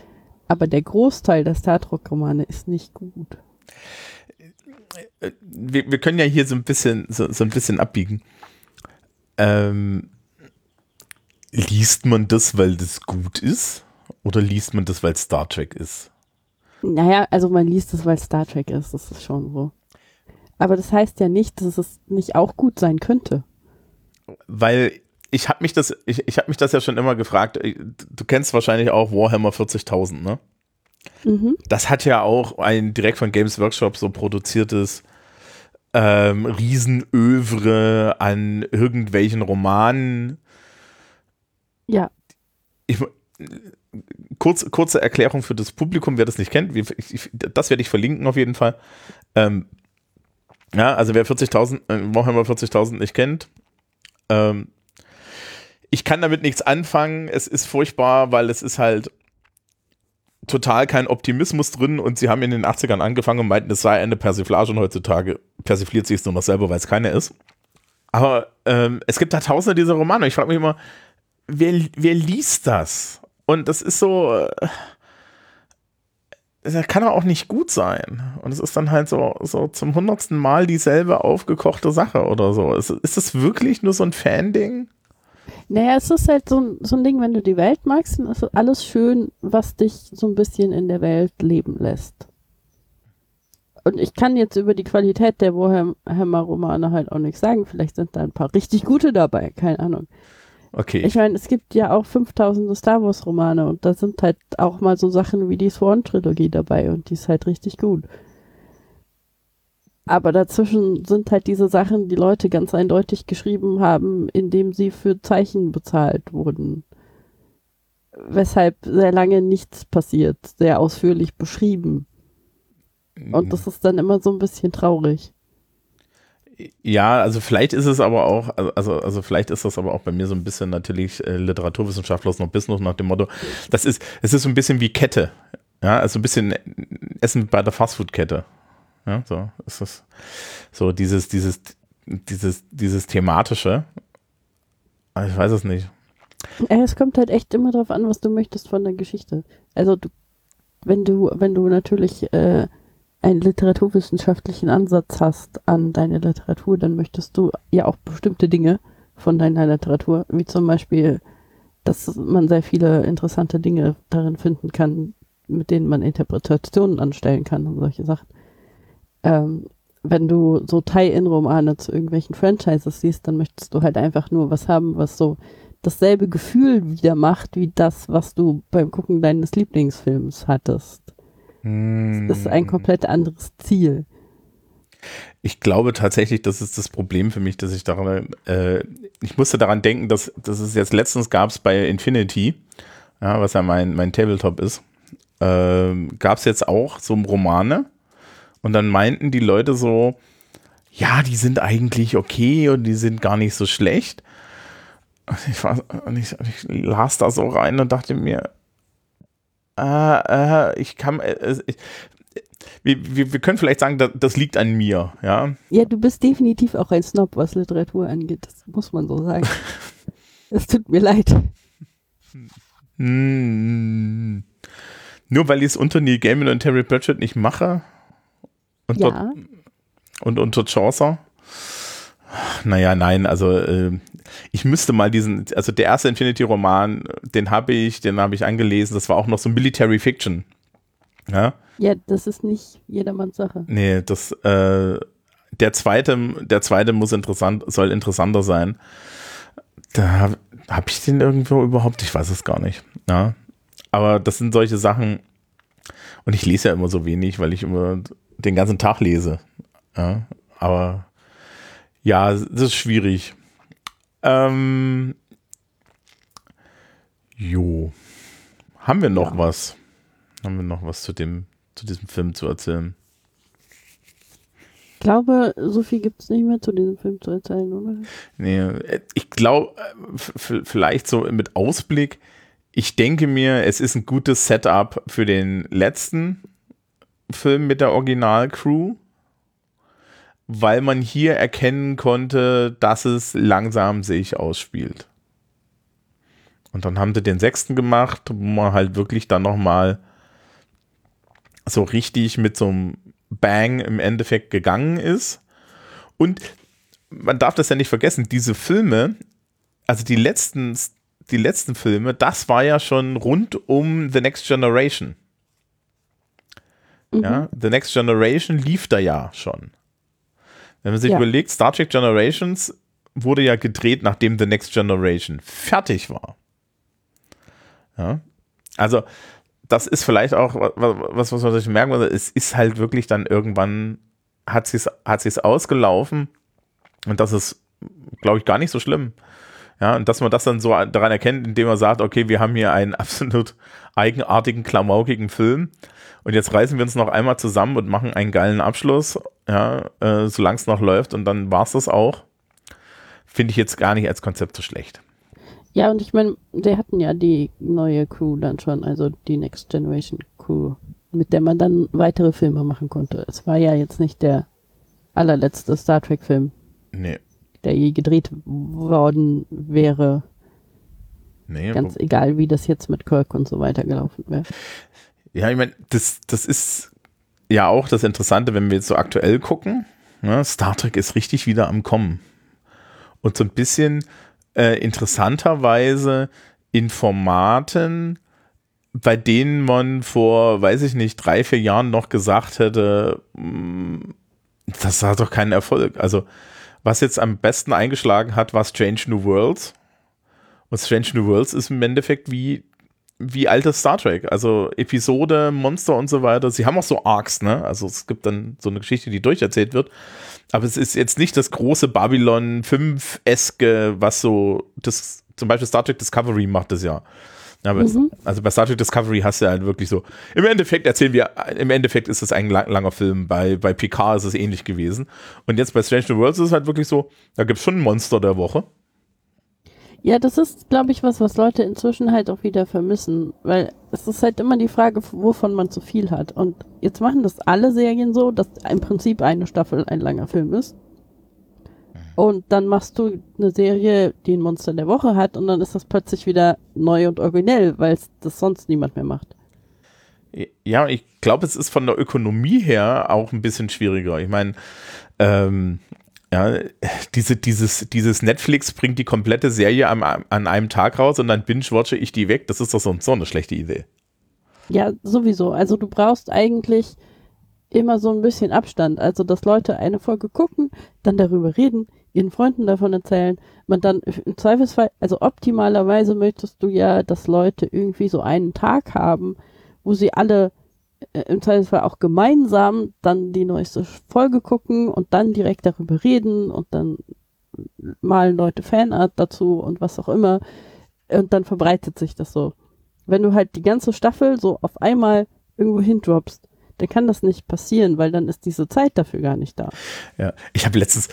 Aber der Großteil der Star Trek-Romane ist nicht gut. Wir, wir, können ja hier so ein bisschen, so, so ein bisschen abbiegen. Ähm, liest man das, weil das gut ist? Oder liest man das, weil Star Trek ist? Naja, also man liest es, weil Star Trek ist, das ist schon so. Aber das heißt ja nicht, dass es nicht auch gut sein könnte. Weil ich habe mich das, ich, ich habe mich das ja schon immer gefragt. Du kennst wahrscheinlich auch Warhammer 40.000, ne? Mhm. Das hat ja auch ein direkt von Games Workshop so produziertes ähm, Riesenövre an irgendwelchen Romanen. Ja. Ich, kurz, kurze Erklärung für das Publikum, wer das nicht kennt. Ich, ich, das werde ich verlinken auf jeden Fall. Ähm, ja, also wer 40.000, äh, Warhammer 40.000 nicht kennt, ähm, ich kann damit nichts anfangen. Es ist furchtbar, weil es ist halt total kein Optimismus drin und sie haben in den 80ern angefangen und meinten, es sei eine Persiflage und heutzutage persifliert sich es nur noch selber, weil es keine ist. Aber ähm, es gibt da tausende dieser Romane. Ich frage mich immer, wer, wer liest das? Und das ist so. Äh, das kann auch nicht gut sein. Und es ist dann halt so, so zum hundertsten Mal dieselbe aufgekochte Sache oder so. Ist, ist das wirklich nur so ein Fan-Ding? Naja, es ist halt so ein, so ein Ding, wenn du die Welt magst, dann ist alles schön, was dich so ein bisschen in der Welt leben lässt. Und ich kann jetzt über die Qualität der Warhammer-Romane halt auch nichts sagen. Vielleicht sind da ein paar richtig gute dabei, keine Ahnung. Okay. Ich meine, es gibt ja auch 5000 Star Wars Romane und da sind halt auch mal so Sachen wie die Swan Trilogie dabei und die ist halt richtig gut. Aber dazwischen sind halt diese Sachen, die Leute ganz eindeutig geschrieben haben, indem sie für Zeichen bezahlt wurden. Weshalb sehr lange nichts passiert, sehr ausführlich beschrieben. Und das ist dann immer so ein bisschen traurig. Ja, also vielleicht ist es aber auch, also, also vielleicht ist das aber auch bei mir so ein bisschen natürlich äh, Literaturwissenschaftler noch Business nach dem Motto, das ist, es ist so ein bisschen wie Kette. Ja, also ein bisschen Essen bei der Fastfood-Kette. Ja, so ist das so dieses, dieses, dieses, dieses thematische. Ich weiß es nicht. Es kommt halt echt immer darauf an, was du möchtest von der Geschichte. Also du, wenn du, wenn du natürlich äh, einen literaturwissenschaftlichen Ansatz hast an deine Literatur, dann möchtest du ja auch bestimmte Dinge von deiner Literatur, wie zum Beispiel, dass man sehr viele interessante Dinge darin finden kann, mit denen man Interpretationen anstellen kann und solche Sachen. Ähm, wenn du so Tie-In-Romane zu irgendwelchen Franchises siehst, dann möchtest du halt einfach nur was haben, was so dasselbe Gefühl wieder macht, wie das, was du beim Gucken deines Lieblingsfilms hattest. Das ist ein komplett anderes Ziel. Ich glaube tatsächlich, das ist das Problem für mich, dass ich daran, äh, ich musste daran denken, dass, dass es jetzt letztens gab es bei Infinity, ja, was ja mein, mein Tabletop ist, äh, gab es jetzt auch so Romane und dann meinten die Leute so, ja, die sind eigentlich okay und die sind gar nicht so schlecht. Ich, war, ich, ich las da so rein und dachte mir, äh, äh, ich kann, äh, ich, wir, wir, wir, können vielleicht sagen, das, das, liegt an mir, ja. Ja, du bist definitiv auch ein Snob, was Literatur angeht. Das muss man so sagen. Es tut mir leid. Hm. Nur weil ich es unter Neil Gaiman und Terry Pratchett nicht mache? Und, ja. dort, und unter Chaucer? Naja, nein, also äh, ich müsste mal diesen, also der erste Infinity-Roman, den habe ich, den habe ich angelesen, das war auch noch so Military Fiction. Ja, ja das ist nicht jedermanns Sache. Nee, das, äh, der zweite, der zweite muss interessant, soll interessanter sein. Da habe hab ich den irgendwo überhaupt, ich weiß es gar nicht. Ja, aber das sind solche Sachen, und ich lese ja immer so wenig, weil ich immer den ganzen Tag lese. Ja, aber ja, das ist schwierig. Ähm, jo. Haben wir noch ja. was? Haben wir noch was zu dem, zu diesem Film zu erzählen? Ich glaube, so viel gibt es nicht mehr zu diesem Film zu erzählen, oder? Nee, äh, ich glaube, vielleicht so mit Ausblick, ich denke mir, es ist ein gutes Setup für den letzten Film mit der Originalcrew weil man hier erkennen konnte, dass es langsam sich ausspielt. Und dann haben sie den sechsten gemacht, wo man halt wirklich dann nochmal so richtig mit so einem Bang im Endeffekt gegangen ist. Und man darf das ja nicht vergessen, diese Filme, also die letzten, die letzten Filme, das war ja schon rund um The Next Generation. Mhm. Ja, The Next Generation lief da ja schon. Wenn man sich ja. überlegt, Star Trek Generations wurde ja gedreht, nachdem The Next Generation fertig war. Ja. Also, das ist vielleicht auch was, was man sich merken muss. Es ist halt wirklich dann irgendwann, hat sich's, hat sich's ausgelaufen. Und das ist, glaube ich, gar nicht so schlimm. Ja, und dass man das dann so daran erkennt, indem man sagt, okay, wir haben hier einen absolut eigenartigen, klamaukigen Film. Und jetzt reißen wir uns noch einmal zusammen und machen einen geilen Abschluss, ja, äh, solange es noch läuft und dann war es das auch. Finde ich jetzt gar nicht als Konzept so schlecht. Ja, und ich meine, die hatten ja die neue Crew dann schon, also die Next Generation Crew, mit der man dann weitere Filme machen konnte. Es war ja jetzt nicht der allerletzte Star Trek-Film. Nee. Der je gedreht worden wäre. Nee, Ganz egal, wie das jetzt mit Kirk und so weiter gelaufen wäre. Ja, ich meine, das, das ist ja auch das Interessante, wenn wir jetzt so aktuell gucken. Ne? Star Trek ist richtig wieder am Kommen. Und so ein bisschen äh, interessanterweise in Formaten, bei denen man vor, weiß ich nicht, drei, vier Jahren noch gesagt hätte, mm, das hat doch keinen Erfolg. Also, was jetzt am besten eingeschlagen hat, war Strange New Worlds. Und Strange New Worlds ist im Endeffekt wie wie altes Star Trek, also Episode, Monster und so weiter. Sie haben auch so Arcs, ne? Also es gibt dann so eine Geschichte, die durcherzählt wird. Aber es ist jetzt nicht das große Babylon 5-eske, was so das, zum Beispiel Star Trek Discovery macht das ja. Aber mhm. es, also bei Star Trek Discovery hast du halt wirklich so, im Endeffekt erzählen wir, im Endeffekt ist es ein lang, langer Film, bei, bei Picard ist es ähnlich gewesen. Und jetzt bei Strange New Worlds ist es halt wirklich so, da gibt es schon ein Monster der Woche. Ja, das ist, glaube ich, was, was Leute inzwischen halt auch wieder vermissen, weil es ist halt immer die Frage, wovon man zu viel hat. Und jetzt machen das alle Serien so, dass im Prinzip eine Staffel ein langer Film ist. Und dann machst du eine Serie, die ein Monster der Woche hat, und dann ist das plötzlich wieder neu und originell, weil das sonst niemand mehr macht. Ja, ich glaube, es ist von der Ökonomie her auch ein bisschen schwieriger. Ich meine, ähm, ja, diese, dieses, dieses Netflix bringt die komplette Serie am, an einem Tag raus und dann binge-watche ich die weg. Das ist doch so, so eine schlechte Idee. Ja, sowieso. Also du brauchst eigentlich immer so ein bisschen Abstand. Also, dass Leute eine Folge gucken, dann darüber reden, ihren Freunden davon erzählen. Man dann im Zweifelsfall, also optimalerweise möchtest du ja, dass Leute irgendwie so einen Tag haben, wo sie alle im Zweifelsfall auch gemeinsam dann die neueste Folge gucken und dann direkt darüber reden und dann malen Leute Fanart dazu und was auch immer. Und dann verbreitet sich das so. Wenn du halt die ganze Staffel so auf einmal irgendwo hindroppst, dann kann das nicht passieren, weil dann ist diese Zeit dafür gar nicht da. Ja, ich habe letztens,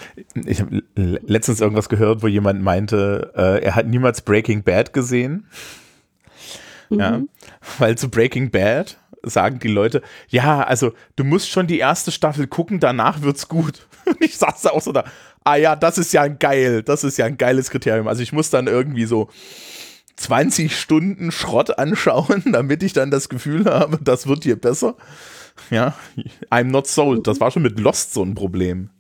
ich habe letztens irgendwas gehört, wo jemand meinte, äh, er hat niemals Breaking Bad gesehen. Mhm. Ja, weil zu Breaking Bad sagen die Leute, ja, also du musst schon die erste Staffel gucken, danach wird's gut. ich saß da auch so da, ah ja, das ist ja ein geil, das ist ja ein geiles Kriterium. Also ich muss dann irgendwie so 20 Stunden Schrott anschauen, damit ich dann das Gefühl habe, das wird hier besser. Ja, I'm not sold. Das war schon mit Lost so ein Problem.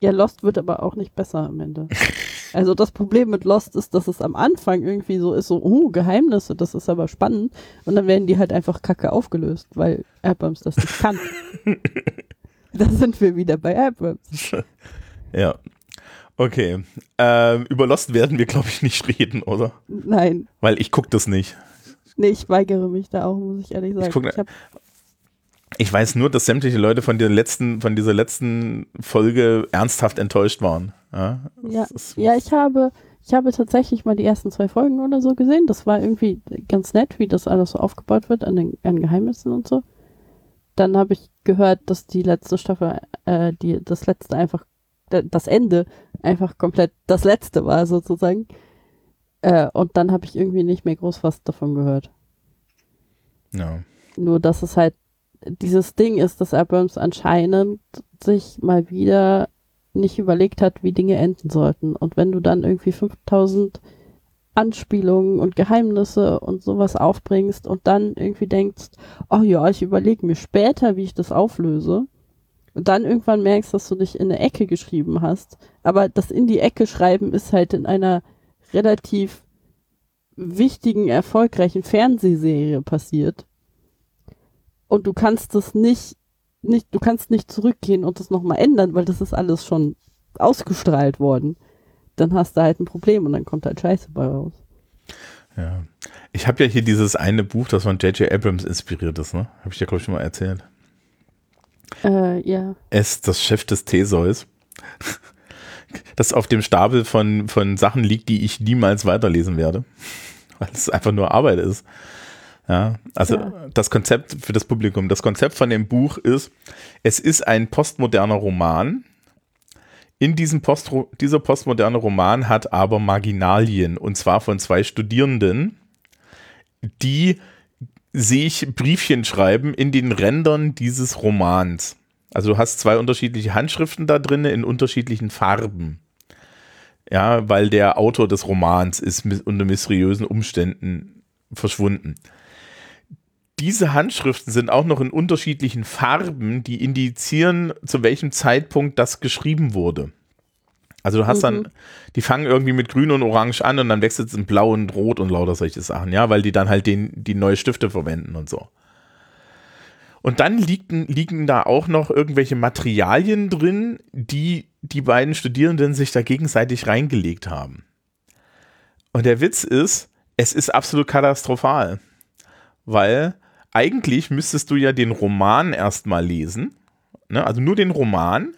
Ja, Lost wird aber auch nicht besser am Ende. Also das Problem mit Lost ist, dass es am Anfang irgendwie so ist, so, oh, Geheimnisse, das ist aber spannend. Und dann werden die halt einfach kacke aufgelöst, weil Abrams das nicht kann. da sind wir wieder bei Abrams. Ja. Okay. Ähm, über Lost werden wir, glaube ich, nicht reden, oder? Nein. Weil ich gucke das nicht. Nee, ich weigere mich da auch, muss ich ehrlich sagen. Ich, guck, ich, ich weiß nur, dass sämtliche Leute von letzten, von dieser letzten Folge ernsthaft enttäuscht waren. Ja, ja, ja, ich habe, ich habe tatsächlich mal die ersten zwei Folgen oder so gesehen. Das war irgendwie ganz nett, wie das alles so aufgebaut wird an den an Geheimnissen und so. Dann habe ich gehört, dass die letzte Staffel, äh, die, das letzte einfach, das Ende einfach komplett das letzte war sozusagen. Äh, und dann habe ich irgendwie nicht mehr groß was davon gehört. Ja. Nur, dass es halt dieses Ding ist, dass Abrams anscheinend sich mal wieder nicht überlegt hat, wie Dinge enden sollten. Und wenn du dann irgendwie 5000 Anspielungen und Geheimnisse und sowas aufbringst und dann irgendwie denkst, oh ja, ich überlege mir später, wie ich das auflöse. Und dann irgendwann merkst, dass du dich in eine Ecke geschrieben hast. Aber das in die Ecke schreiben ist halt in einer relativ wichtigen, erfolgreichen Fernsehserie passiert. Und du kannst das nicht nicht, du kannst nicht zurückgehen und das nochmal ändern, weil das ist alles schon ausgestrahlt worden. Dann hast du halt ein Problem und dann kommt halt Scheiße bei raus. Ja. Ich habe ja hier dieses eine Buch, das von J.J. Abrams inspiriert ist, ne? Habe ich dir, glaube ich, schon mal erzählt. Äh, ja. Es, das Chef des Theseus. Das auf dem Stapel von, von Sachen liegt, die ich niemals weiterlesen werde. Weil es einfach nur Arbeit ist. Ja, also ja. das Konzept für das Publikum, das Konzept von dem Buch ist, es ist ein postmoderner Roman. In diesem Post, dieser postmoderne Roman hat aber Marginalien und zwar von zwei Studierenden, die sich Briefchen schreiben in den Rändern dieses Romans. Also du hast zwei unterschiedliche Handschriften da drin in unterschiedlichen Farben. Ja, weil der Autor des Romans ist unter mysteriösen Umständen verschwunden diese Handschriften sind auch noch in unterschiedlichen Farben, die indizieren, zu welchem Zeitpunkt das geschrieben wurde. Also du hast mhm. dann, die fangen irgendwie mit grün und orange an und dann wechselt es in blau und rot und lauter solche Sachen, ja, weil die dann halt den, die neue Stifte verwenden und so. Und dann liegen, liegen da auch noch irgendwelche Materialien drin, die die beiden Studierenden sich da gegenseitig reingelegt haben. Und der Witz ist, es ist absolut katastrophal, weil eigentlich müsstest du ja den Roman erstmal lesen, ne? also nur den Roman,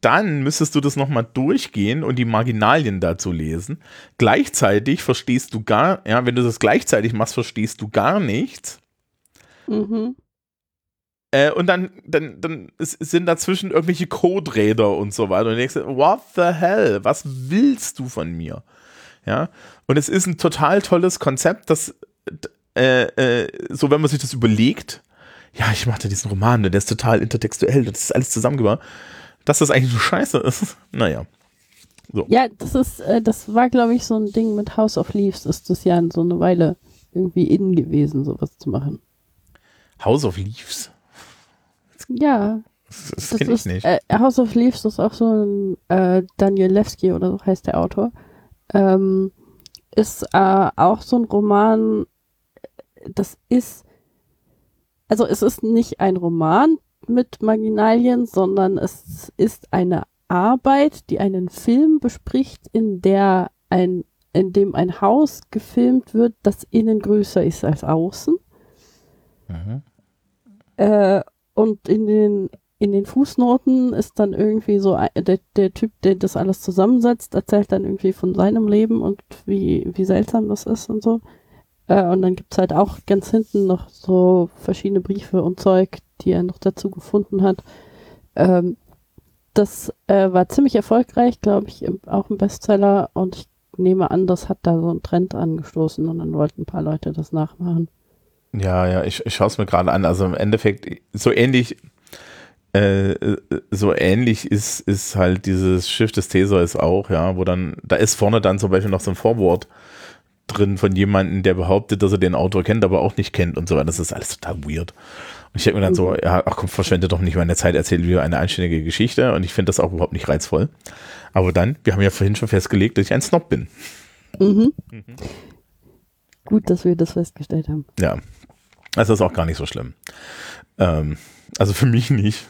dann müsstest du das nochmal durchgehen und die Marginalien dazu lesen. Gleichzeitig verstehst du gar, ja, wenn du das gleichzeitig machst, verstehst du gar nichts. Mhm. Äh, und dann, dann, dann sind dazwischen irgendwelche Coderäder und so weiter. Und du denkst, what the hell? Was willst du von mir? Ja. Und es ist ein total tolles Konzept, das, äh, äh, so wenn man sich das überlegt, ja, ich mache da diesen Roman, der ist total intertextuell, das ist alles zusammengebracht, dass das eigentlich so scheiße ist. Naja. So. Ja, das ist, äh, das war, glaube ich, so ein Ding mit House of Leaves, ist das ja so eine Weile irgendwie innen gewesen, sowas zu machen. House of Leaves? Ja. Das, das, das kenne ich nicht. Äh, House of Leaves ist auch so ein äh, Daniel Levski oder so heißt der Autor. Ähm, ist äh, auch so ein Roman, das ist, also es ist nicht ein Roman mit Marginalien, sondern es ist eine Arbeit, die einen Film bespricht, in der ein, in dem ein Haus gefilmt wird, das innen größer ist als außen. Mhm. Äh, und in den, in den Fußnoten ist dann irgendwie so der, der Typ, der das alles zusammensetzt, erzählt dann irgendwie von seinem Leben und wie, wie seltsam das ist und so. Äh, und dann gibt es halt auch ganz hinten noch so verschiedene Briefe und Zeug, die er noch dazu gefunden hat. Ähm, das äh, war ziemlich erfolgreich, glaube ich, im, auch ein Bestseller und ich nehme an, das hat da so einen Trend angestoßen und dann wollten ein paar Leute das nachmachen. Ja, ja, ich, ich schaue es mir gerade an. Also im Endeffekt so ähnlich, äh, so ähnlich ist, ist halt dieses Schiff des Theseus auch, ja, wo dann, da ist vorne dann zum Beispiel noch so ein Vorwort drin von jemandem, der behauptet, dass er den Autor kennt, aber auch nicht kennt und so weiter. Das ist alles total weird. Und ich denke mir dann so, mhm. ja, ach komm, verschwende doch nicht meine Zeit, erzähl wieder eine einständige Geschichte und ich finde das auch überhaupt nicht reizvoll. Aber dann, wir haben ja vorhin schon festgelegt, dass ich ein Snob bin. Mhm. Mhm. Gut, dass wir das festgestellt haben. Ja, das ist auch gar nicht so schlimm. Ähm, also für mich nicht.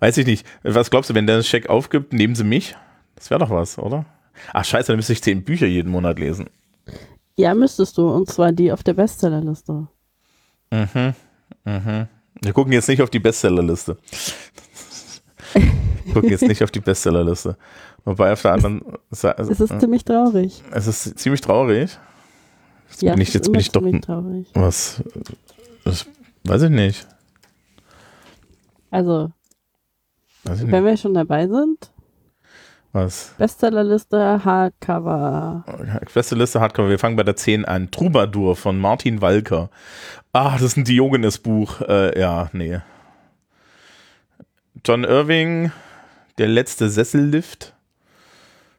Weiß ich nicht. Was glaubst du, wenn der Scheck aufgibt, nehmen sie mich? Das wäre doch was, oder? Ach scheiße, dann müsste ich zehn Bücher jeden Monat lesen. Ja, müsstest du. Und zwar die auf der Bestsellerliste. Mhm. Mhm. Wir gucken jetzt nicht auf die Bestsellerliste. Wir gucken jetzt nicht auf die Bestsellerliste. Wobei auf der anderen Seite. Es ist äh, ziemlich traurig. Es ist ziemlich traurig. Jetzt ja, bin ich, jetzt bin ich doch. Traurig. Was? Das weiß ich nicht. Also, wenn nicht. wir schon dabei sind. Was? Bestsellerliste Hardcover. Bestsellerliste Hardcover. Wir fangen bei der 10 an. Troubadour von Martin Walker. Ah, das ist ein Diogenes-Buch. Äh, ja, nee. John Irving, der letzte Sessellift.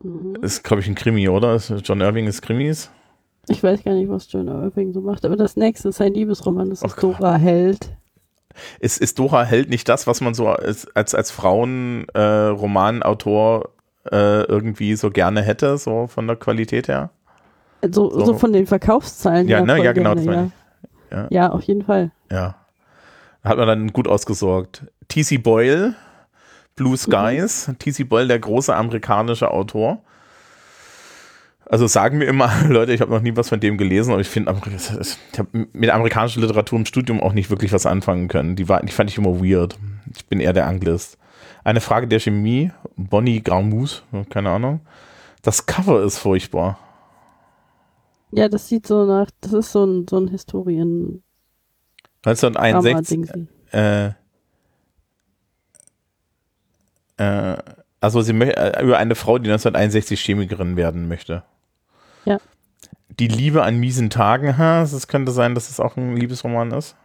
Mhm. Ist, glaube ich, ein Krimi, oder? John Irving ist Krimis. Ich weiß gar nicht, was John Irving so macht, aber das nächste ist ein Liebesroman, das ist oh Dora Held. Ist, ist Dora Held nicht das, was man so als, als, als Frauen-Romanautor äh, irgendwie so gerne hätte, so von der Qualität her? So, so, so von den Verkaufszahlen ja, ne? ja, genau. Gerne, ja. Ja. ja, auf jeden Fall. Ja. Hat man dann gut ausgesorgt. T.C. Boyle, Blue Skies. Mhm. T.C. Boyle, der große amerikanische Autor also sagen mir immer Leute, ich habe noch nie was von dem gelesen, aber ich finde, ich habe mit amerikanischer Literatur im Studium auch nicht wirklich was anfangen können. Die, war, die fand ich immer weird. Ich bin eher der Anglist. Eine Frage der Chemie, Bonnie Gramus, keine Ahnung. Das Cover ist furchtbar. Ja, das sieht so nach, das ist so ein, so ein Historien. 1961. Äh, äh, also sie äh, über eine Frau, die 1961 Chemikerin werden möchte. Ja. Die Liebe an miesen Tagen, es könnte sein, dass es auch ein Liebesroman ist.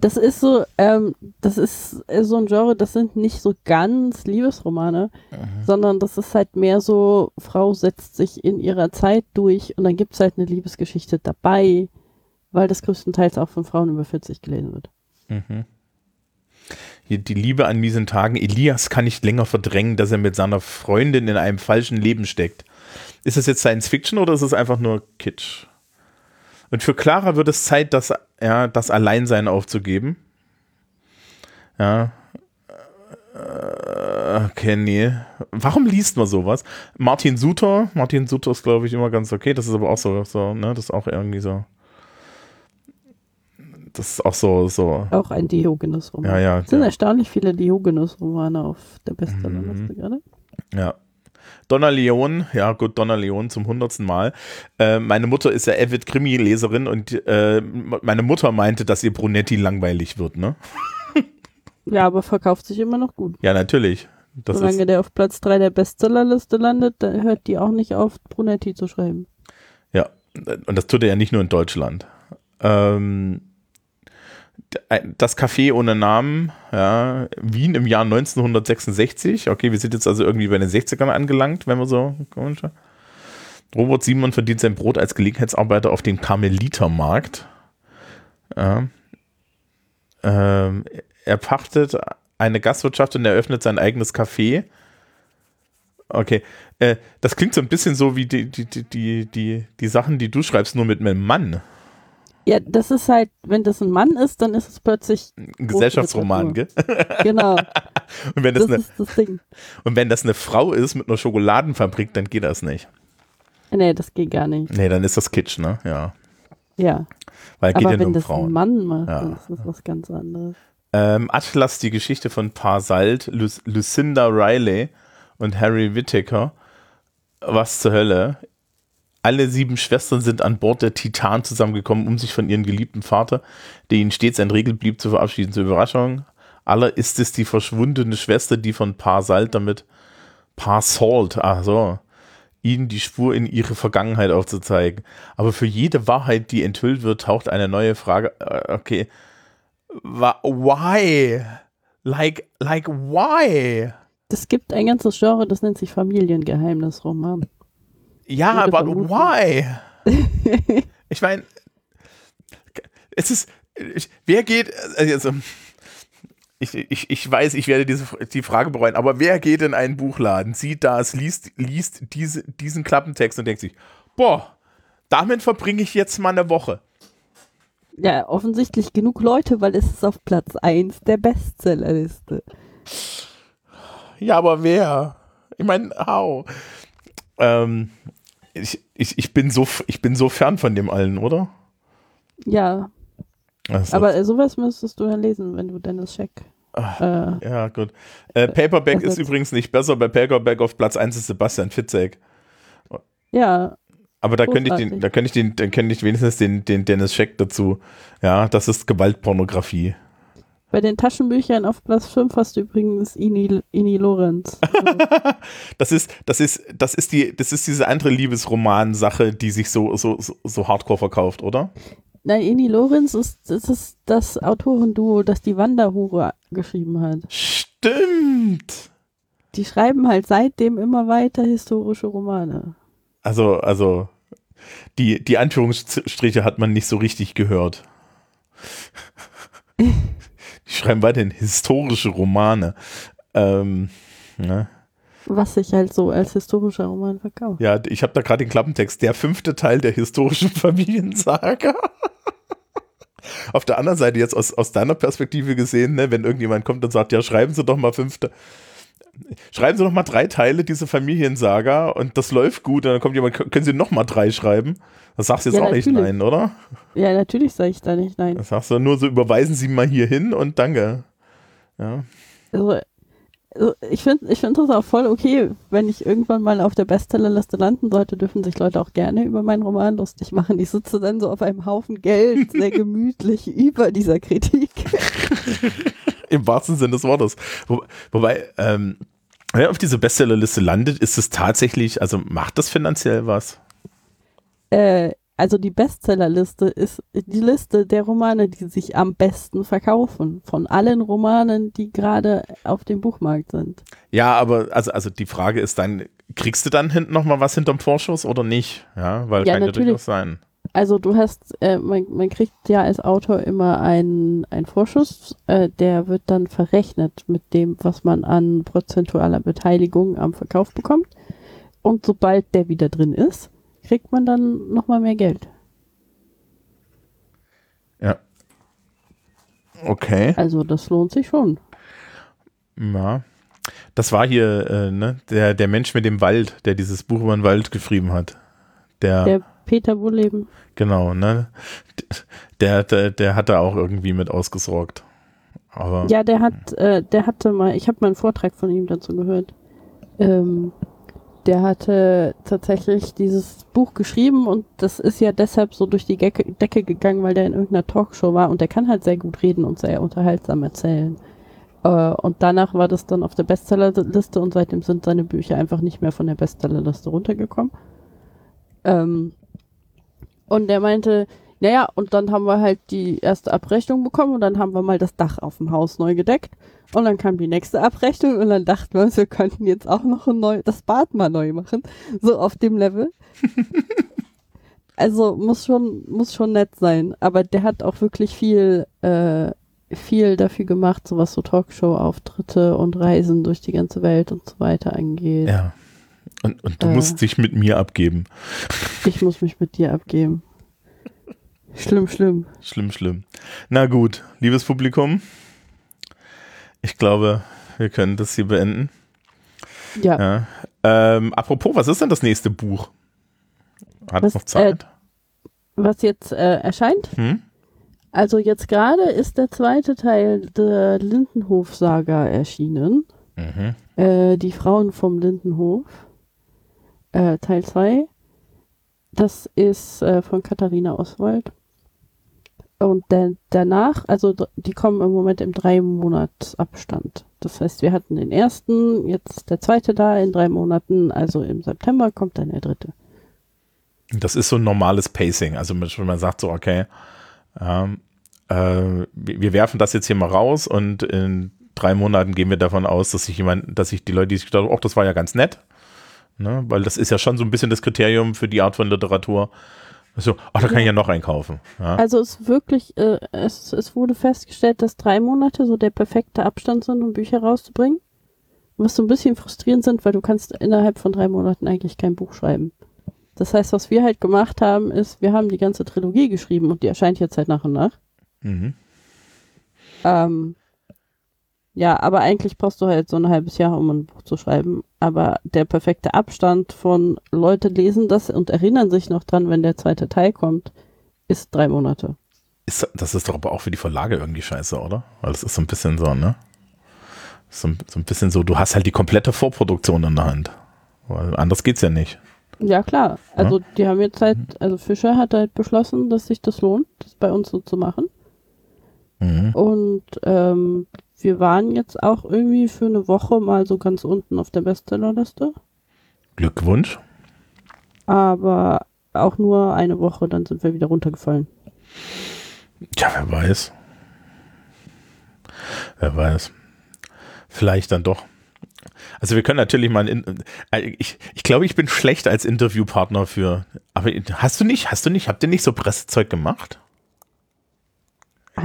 Das ist so, ähm, das ist so ein Genre, das sind nicht so ganz Liebesromane, mhm. sondern das ist halt mehr so, Frau setzt sich in ihrer Zeit durch und dann gibt es halt eine Liebesgeschichte dabei, weil das größtenteils auch von Frauen über 40 gelesen wird. Mhm. Die Liebe an miesen Tagen. Elias kann nicht länger verdrängen, dass er mit seiner Freundin in einem falschen Leben steckt. Ist es jetzt Science Fiction oder ist es einfach nur Kitsch? Und für Clara wird es Zeit, das, ja, das Alleinsein aufzugeben. Ja. Äh, Okay, nee. Warum liest man sowas? Martin Suter, Martin Suter ist, glaube ich, immer ganz okay. Das ist aber auch so, so, ne, das ist auch irgendwie so. Das ist auch so, so. Auch ein Diogenes-Roman. Ja, ja. Es sind ja. erstaunlich viele Diogenes-Romane auf der Bestsellerliste Mhm. gerade. Ja. Donna Leon, ja gut, Donna Leon zum hundertsten Mal. Äh, meine Mutter ist ja avid Krimi-Leserin und äh, meine Mutter meinte, dass ihr Brunetti langweilig wird, ne? Ja, aber verkauft sich immer noch gut. Ja, natürlich. Das Solange der auf Platz 3 der Bestsellerliste landet, dann hört die auch nicht auf, Brunetti zu schreiben. ja, und das tut er ja nicht nur in Deutschland. Ähm, das Café ohne Namen, ja, Wien im Jahr 1966. Okay, wir sind jetzt also irgendwie bei den 60ern angelangt, wenn wir so. Robert Simon verdient sein Brot als Gelegenheitsarbeiter auf dem Karmelitermarkt. Ja. Ähm, er pachtet eine Gastwirtschaft und eröffnet sein eigenes Café. Okay, äh, das klingt so ein bisschen so wie die, die, die, die, die, Sachen, die du schreibst, nur mit einem Mann. Ja, das ist halt, wenn das ein Mann ist, dann ist es plötzlich, Ein Gesellschaftsroman, gell? genau, Und wenn das, das eine, das und wenn das eine Frau ist mit einer Schokoladenfabrik, dann geht das nicht. Nee, das geht gar nicht. Nee, dann ist das Kitsch, ne? Ja. Ja, Weil geht aber ja nur wenn um das ein Frauen. Mann macht, Ja. dann ist das was ganz anderes. Ähm, Atlas, die Geschichte von Parsalt, Lu Lucinda Riley und Harry Whittaker. Was zur Hölle? Alle sieben Schwestern sind an Bord der Titan zusammengekommen, um sich von ihrem geliebten Vater, der ihnen stets ein Regel blieb, zu verabschieden. Zur Überraschung aller ist es die verschwundene Schwester, die von Parsalt damit Parsalt, ach so, ihnen die Spur in ihre Vergangenheit aufzuzeigen. Aber für jede Wahrheit, die enthüllt wird, taucht eine neue Frage. Äh, okay. Why? Like, like, why? Es gibt ein ganzes Genre, das nennt sich Familiengeheimnisroman. Ja, aber why? ich meine, es ist, ich, wer geht, also, ich, ich, ich weiß, ich werde diese, die Frage bereuen, aber wer geht in einen Buchladen, sieht das, liest, liest diese, diesen Klappentext und denkt sich, boah, damit verbringe ich jetzt mal eine Woche. Ja, offensichtlich genug Leute, weil es ist auf Platz 1 der Bestsellerliste. Ja, aber wer? Ich meine, how? Ähm, ich, ich, ich, bin so, ich bin so fern von dem allen, oder? Ja, ist- aber äh, sowas müsstest du ja lesen, wenn du Dennis Scheck. Ach, Äh, Ja, gut. Äh, Paperback ist übrigens nicht besser. Bei Paperback auf Platz 1 ist Sebastian Fitzek. ja, Aber da könnte ich den, da könnte ich den, dann könnte ich wenigstens den, den Dennis Scheck dazu. Ja, das ist Gewaltpornografie. Bei den Taschenbüchern auf Platz 5 hast du übrigens Ini, Ini Lorenz. Das ist, das ist, das ist die, das ist diese andere Liebesroman-Sache, die sich so, so, so, so hardcore verkauft, oder? nein, Ini Lorenz ist das, ist das Autorenduo, das die Wanderhure geschrieben hat. Stimmt. Die schreiben halt seitdem immer weiter historische Romane. Also, also, die, die Anführungsstriche hat man nicht so richtig gehört. Die schreiben weiterhin historische Romane. Ähm, ne? Was sich halt so als historischer Roman verkauft. Ja, ich habe da gerade den Klappentext. Der fünfte Teil der historischen Familiensaga. Auf der anderen Seite, jetzt aus, aus deiner Perspektive gesehen, ne, wenn irgendjemand kommt und sagt, ja, schreiben Sie doch mal fünfte. Schreiben Sie doch mal drei Teile dieser Familiensaga und das läuft gut. Und dann kommt jemand, können Sie noch mal drei schreiben? Das sagst du jetzt Ja, auch nicht natürlich. nein, oder? Ja, natürlich sage ich da nicht nein. Das sagst du nur so, überweisen Sie mal hier hin und danke. Ja. Also, also ich finde ich find das auch voll okay, wenn ich irgendwann mal auf der Bestsellerliste landen sollte, dürfen sich Leute auch gerne über meinen Roman lustig machen. Ich sitze dann so auf einem Haufen Geld, sehr gemütlich über dieser Kritik. Im wahrsten Sinne des Wortes. Wo, wobei, ähm, wer auf diese Bestsellerliste landet, ist es tatsächlich, also macht das finanziell was? Äh, also die Bestsellerliste ist die Liste der Romane, die sich am besten verkaufen. Von allen Romanen, die gerade auf dem Buchmarkt sind. Ja, aber also, also die Frage ist dann, kriegst du dann hinten noch mal was hinterm Vorschuss oder nicht? Ja, weil Ja, kann ja natürlich. durchaus sein. Also du hast, äh, man, man kriegt ja als Autor immer einen, einen Vorschuss, äh, der wird dann verrechnet mit dem, was man an prozentualer Beteiligung am Verkauf bekommt. Und sobald der wieder drin ist, kriegt man dann nochmal mehr Geld. Ja. Okay. Also das lohnt sich schon. Ja. Das war hier, äh, ne, der, der Mensch mit dem Wald, der dieses Buch über den Wald geschrieben hat. Der, der Peter Wohleben. Genau, ne? Der, der, der hat da auch irgendwie mit ausgesorgt. Aber, ja, der hat, äh, der hatte mal, ich habe mal einen Vortrag von ihm dazu gehört. Ähm, der hatte tatsächlich dieses Buch geschrieben und das ist ja deshalb so durch die Decke, gegangen, weil der in irgendeiner Talkshow war und der kann halt sehr gut reden und sehr unterhaltsam erzählen. Äh, und danach war das dann auf der Bestsellerliste und seitdem sind seine Bücher einfach nicht mehr von der Bestsellerliste runtergekommen. Ähm, und der meinte, naja, und dann haben wir halt die erste Abrechnung bekommen und dann haben wir mal das Dach auf dem Haus neu gedeckt. Und dann kam die nächste Abrechnung und dann dachten wir uns, wir könnten jetzt auch noch ein neu, das Bad mal neu machen. So auf dem Level. also muss schon, muss schon nett sein. Aber der hat auch wirklich viel, äh, viel dafür gemacht, so was so Talkshow-Auftritte und Reisen durch die ganze Welt und so weiter angeht. Ja. Und, und du äh, musst dich mit mir abgeben. Ich muss mich mit dir abgeben. Schlimm, schlimm. Schlimm, schlimm. Na gut, liebes Publikum, ich glaube, wir können das hier beenden. Ja. ja. Ähm, apropos, was ist denn das nächste Buch? Hat was, noch Zeit? Äh, was jetzt äh, erscheint? Hm? Also jetzt gerade ist der zweite Teil der Lindenhof-Saga erschienen. Mhm. Äh, die Frauen vom Lindenhof. Äh, Teil 2. Das ist äh, von Katharina Oswald. Und der, danach, also die kommen im Moment im drei Monats Abstand. Das heißt, wir hatten den ersten, jetzt der zweite da in drei Monaten, also im September kommt dann der dritte. Das ist so ein normales Pacing. Also wenn man sagt so, okay, ähm, äh, wir werfen das jetzt hier mal raus und in drei Monaten gehen wir davon aus, dass sich jemand, dass sich die Leute, die sich gedacht, oh, das war ja ganz nett, ne? weil das ist ja schon so ein bisschen das Kriterium für die Art von Literatur, so, ach, da kann ja. ich ja noch einkaufen. Ja. Also es wirklich, äh, es, es wurde festgestellt, dass drei Monate so der perfekte Abstand sind, um Bücher rauszubringen. Was so ein bisschen frustrierend sind, weil du kannst innerhalb von drei Monaten eigentlich kein Buch schreiben. Das heißt, was wir halt gemacht haben, ist, wir haben die ganze Trilogie geschrieben und die erscheint jetzt halt nach und nach. Mhm. Ähm, ja, aber eigentlich brauchst du halt so ein halbes Jahr, um ein Buch zu schreiben. Aber der perfekte Abstand von Leute lesen das und erinnern sich noch dran, wenn der zweite Teil kommt, ist drei Monate. Ist, das ist doch aber auch für die Verlage irgendwie scheiße, oder? Weil es ist so ein bisschen so, ne? So, so ein bisschen so, du hast halt die komplette Vorproduktion in der Hand. Weil anders geht's ja nicht. Ja, klar. Also ja? die haben jetzt halt, also Fischer hat halt beschlossen, dass sich das lohnt, das bei uns so zu machen. Mhm. Und ähm, wir waren jetzt auch irgendwie für eine Woche mal so ganz unten auf der Bestsellerliste. Glückwunsch. Aber auch nur eine Woche, dann sind wir wieder runtergefallen. Tja, wer weiß. Wer weiß. Vielleicht dann doch. Also wir können natürlich mal, in, äh, ich, ich glaube, ich bin schlecht als Interviewpartner für, aber hast du nicht, hast du nicht, habt ihr nicht so Pressezeug gemacht?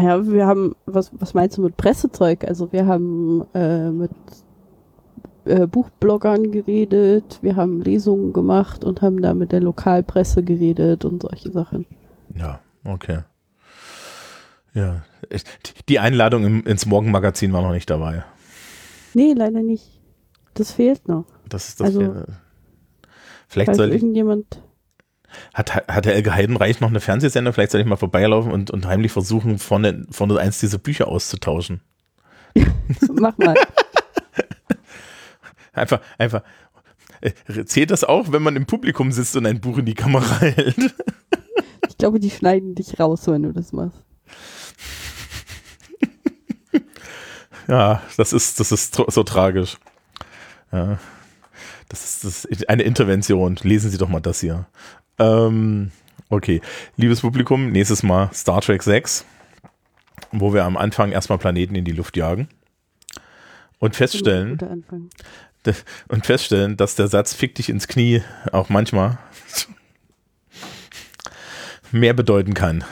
Ja, wir haben, was, was meinst du mit Pressezeug? Also wir haben äh, mit äh, Buchbloggern geredet, wir haben Lesungen gemacht und haben da mit der Lokalpresse geredet und solche Sachen. Ja, okay. Ja, die Einladung im, ins Morgenmagazin war noch nicht dabei. Nee, leider nicht. Das fehlt noch. Das ist das. Also, Vielleicht soll ich, irgendjemand hat, hat der Elke Heidenreich noch eine Fernsehsendung? Vielleicht soll ich mal vorbeilaufen und, und heimlich versuchen, vorne, vorne eins dieser Bücher auszutauschen. Mach mal. einfach, einfach. Äh, zählt das auch, wenn man im Publikum sitzt und ein Buch in die Kamera hält? ich glaube, die schneiden dich raus, wenn du das machst. ja, das ist, das ist so tragisch. Ja. Das ist, das ist eine Intervention. Lesen Sie doch mal das hier. Ähm, okay, liebes Publikum, nächstes Mal Star Trek 6, wo wir am Anfang erstmal Planeten in die Luft jagen und feststellen, und feststellen, dass der Satz fick dich ins Knie auch manchmal mehr bedeuten kann.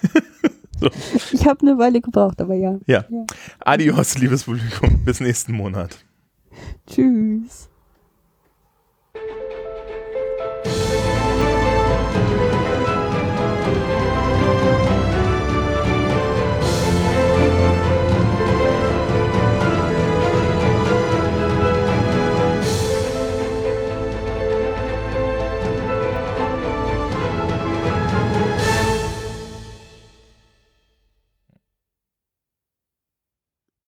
so. Ich habe eine Weile gebraucht, aber ja. ja. Ja. Adios, liebes Publikum. Bis nächsten Monat. Tschüss.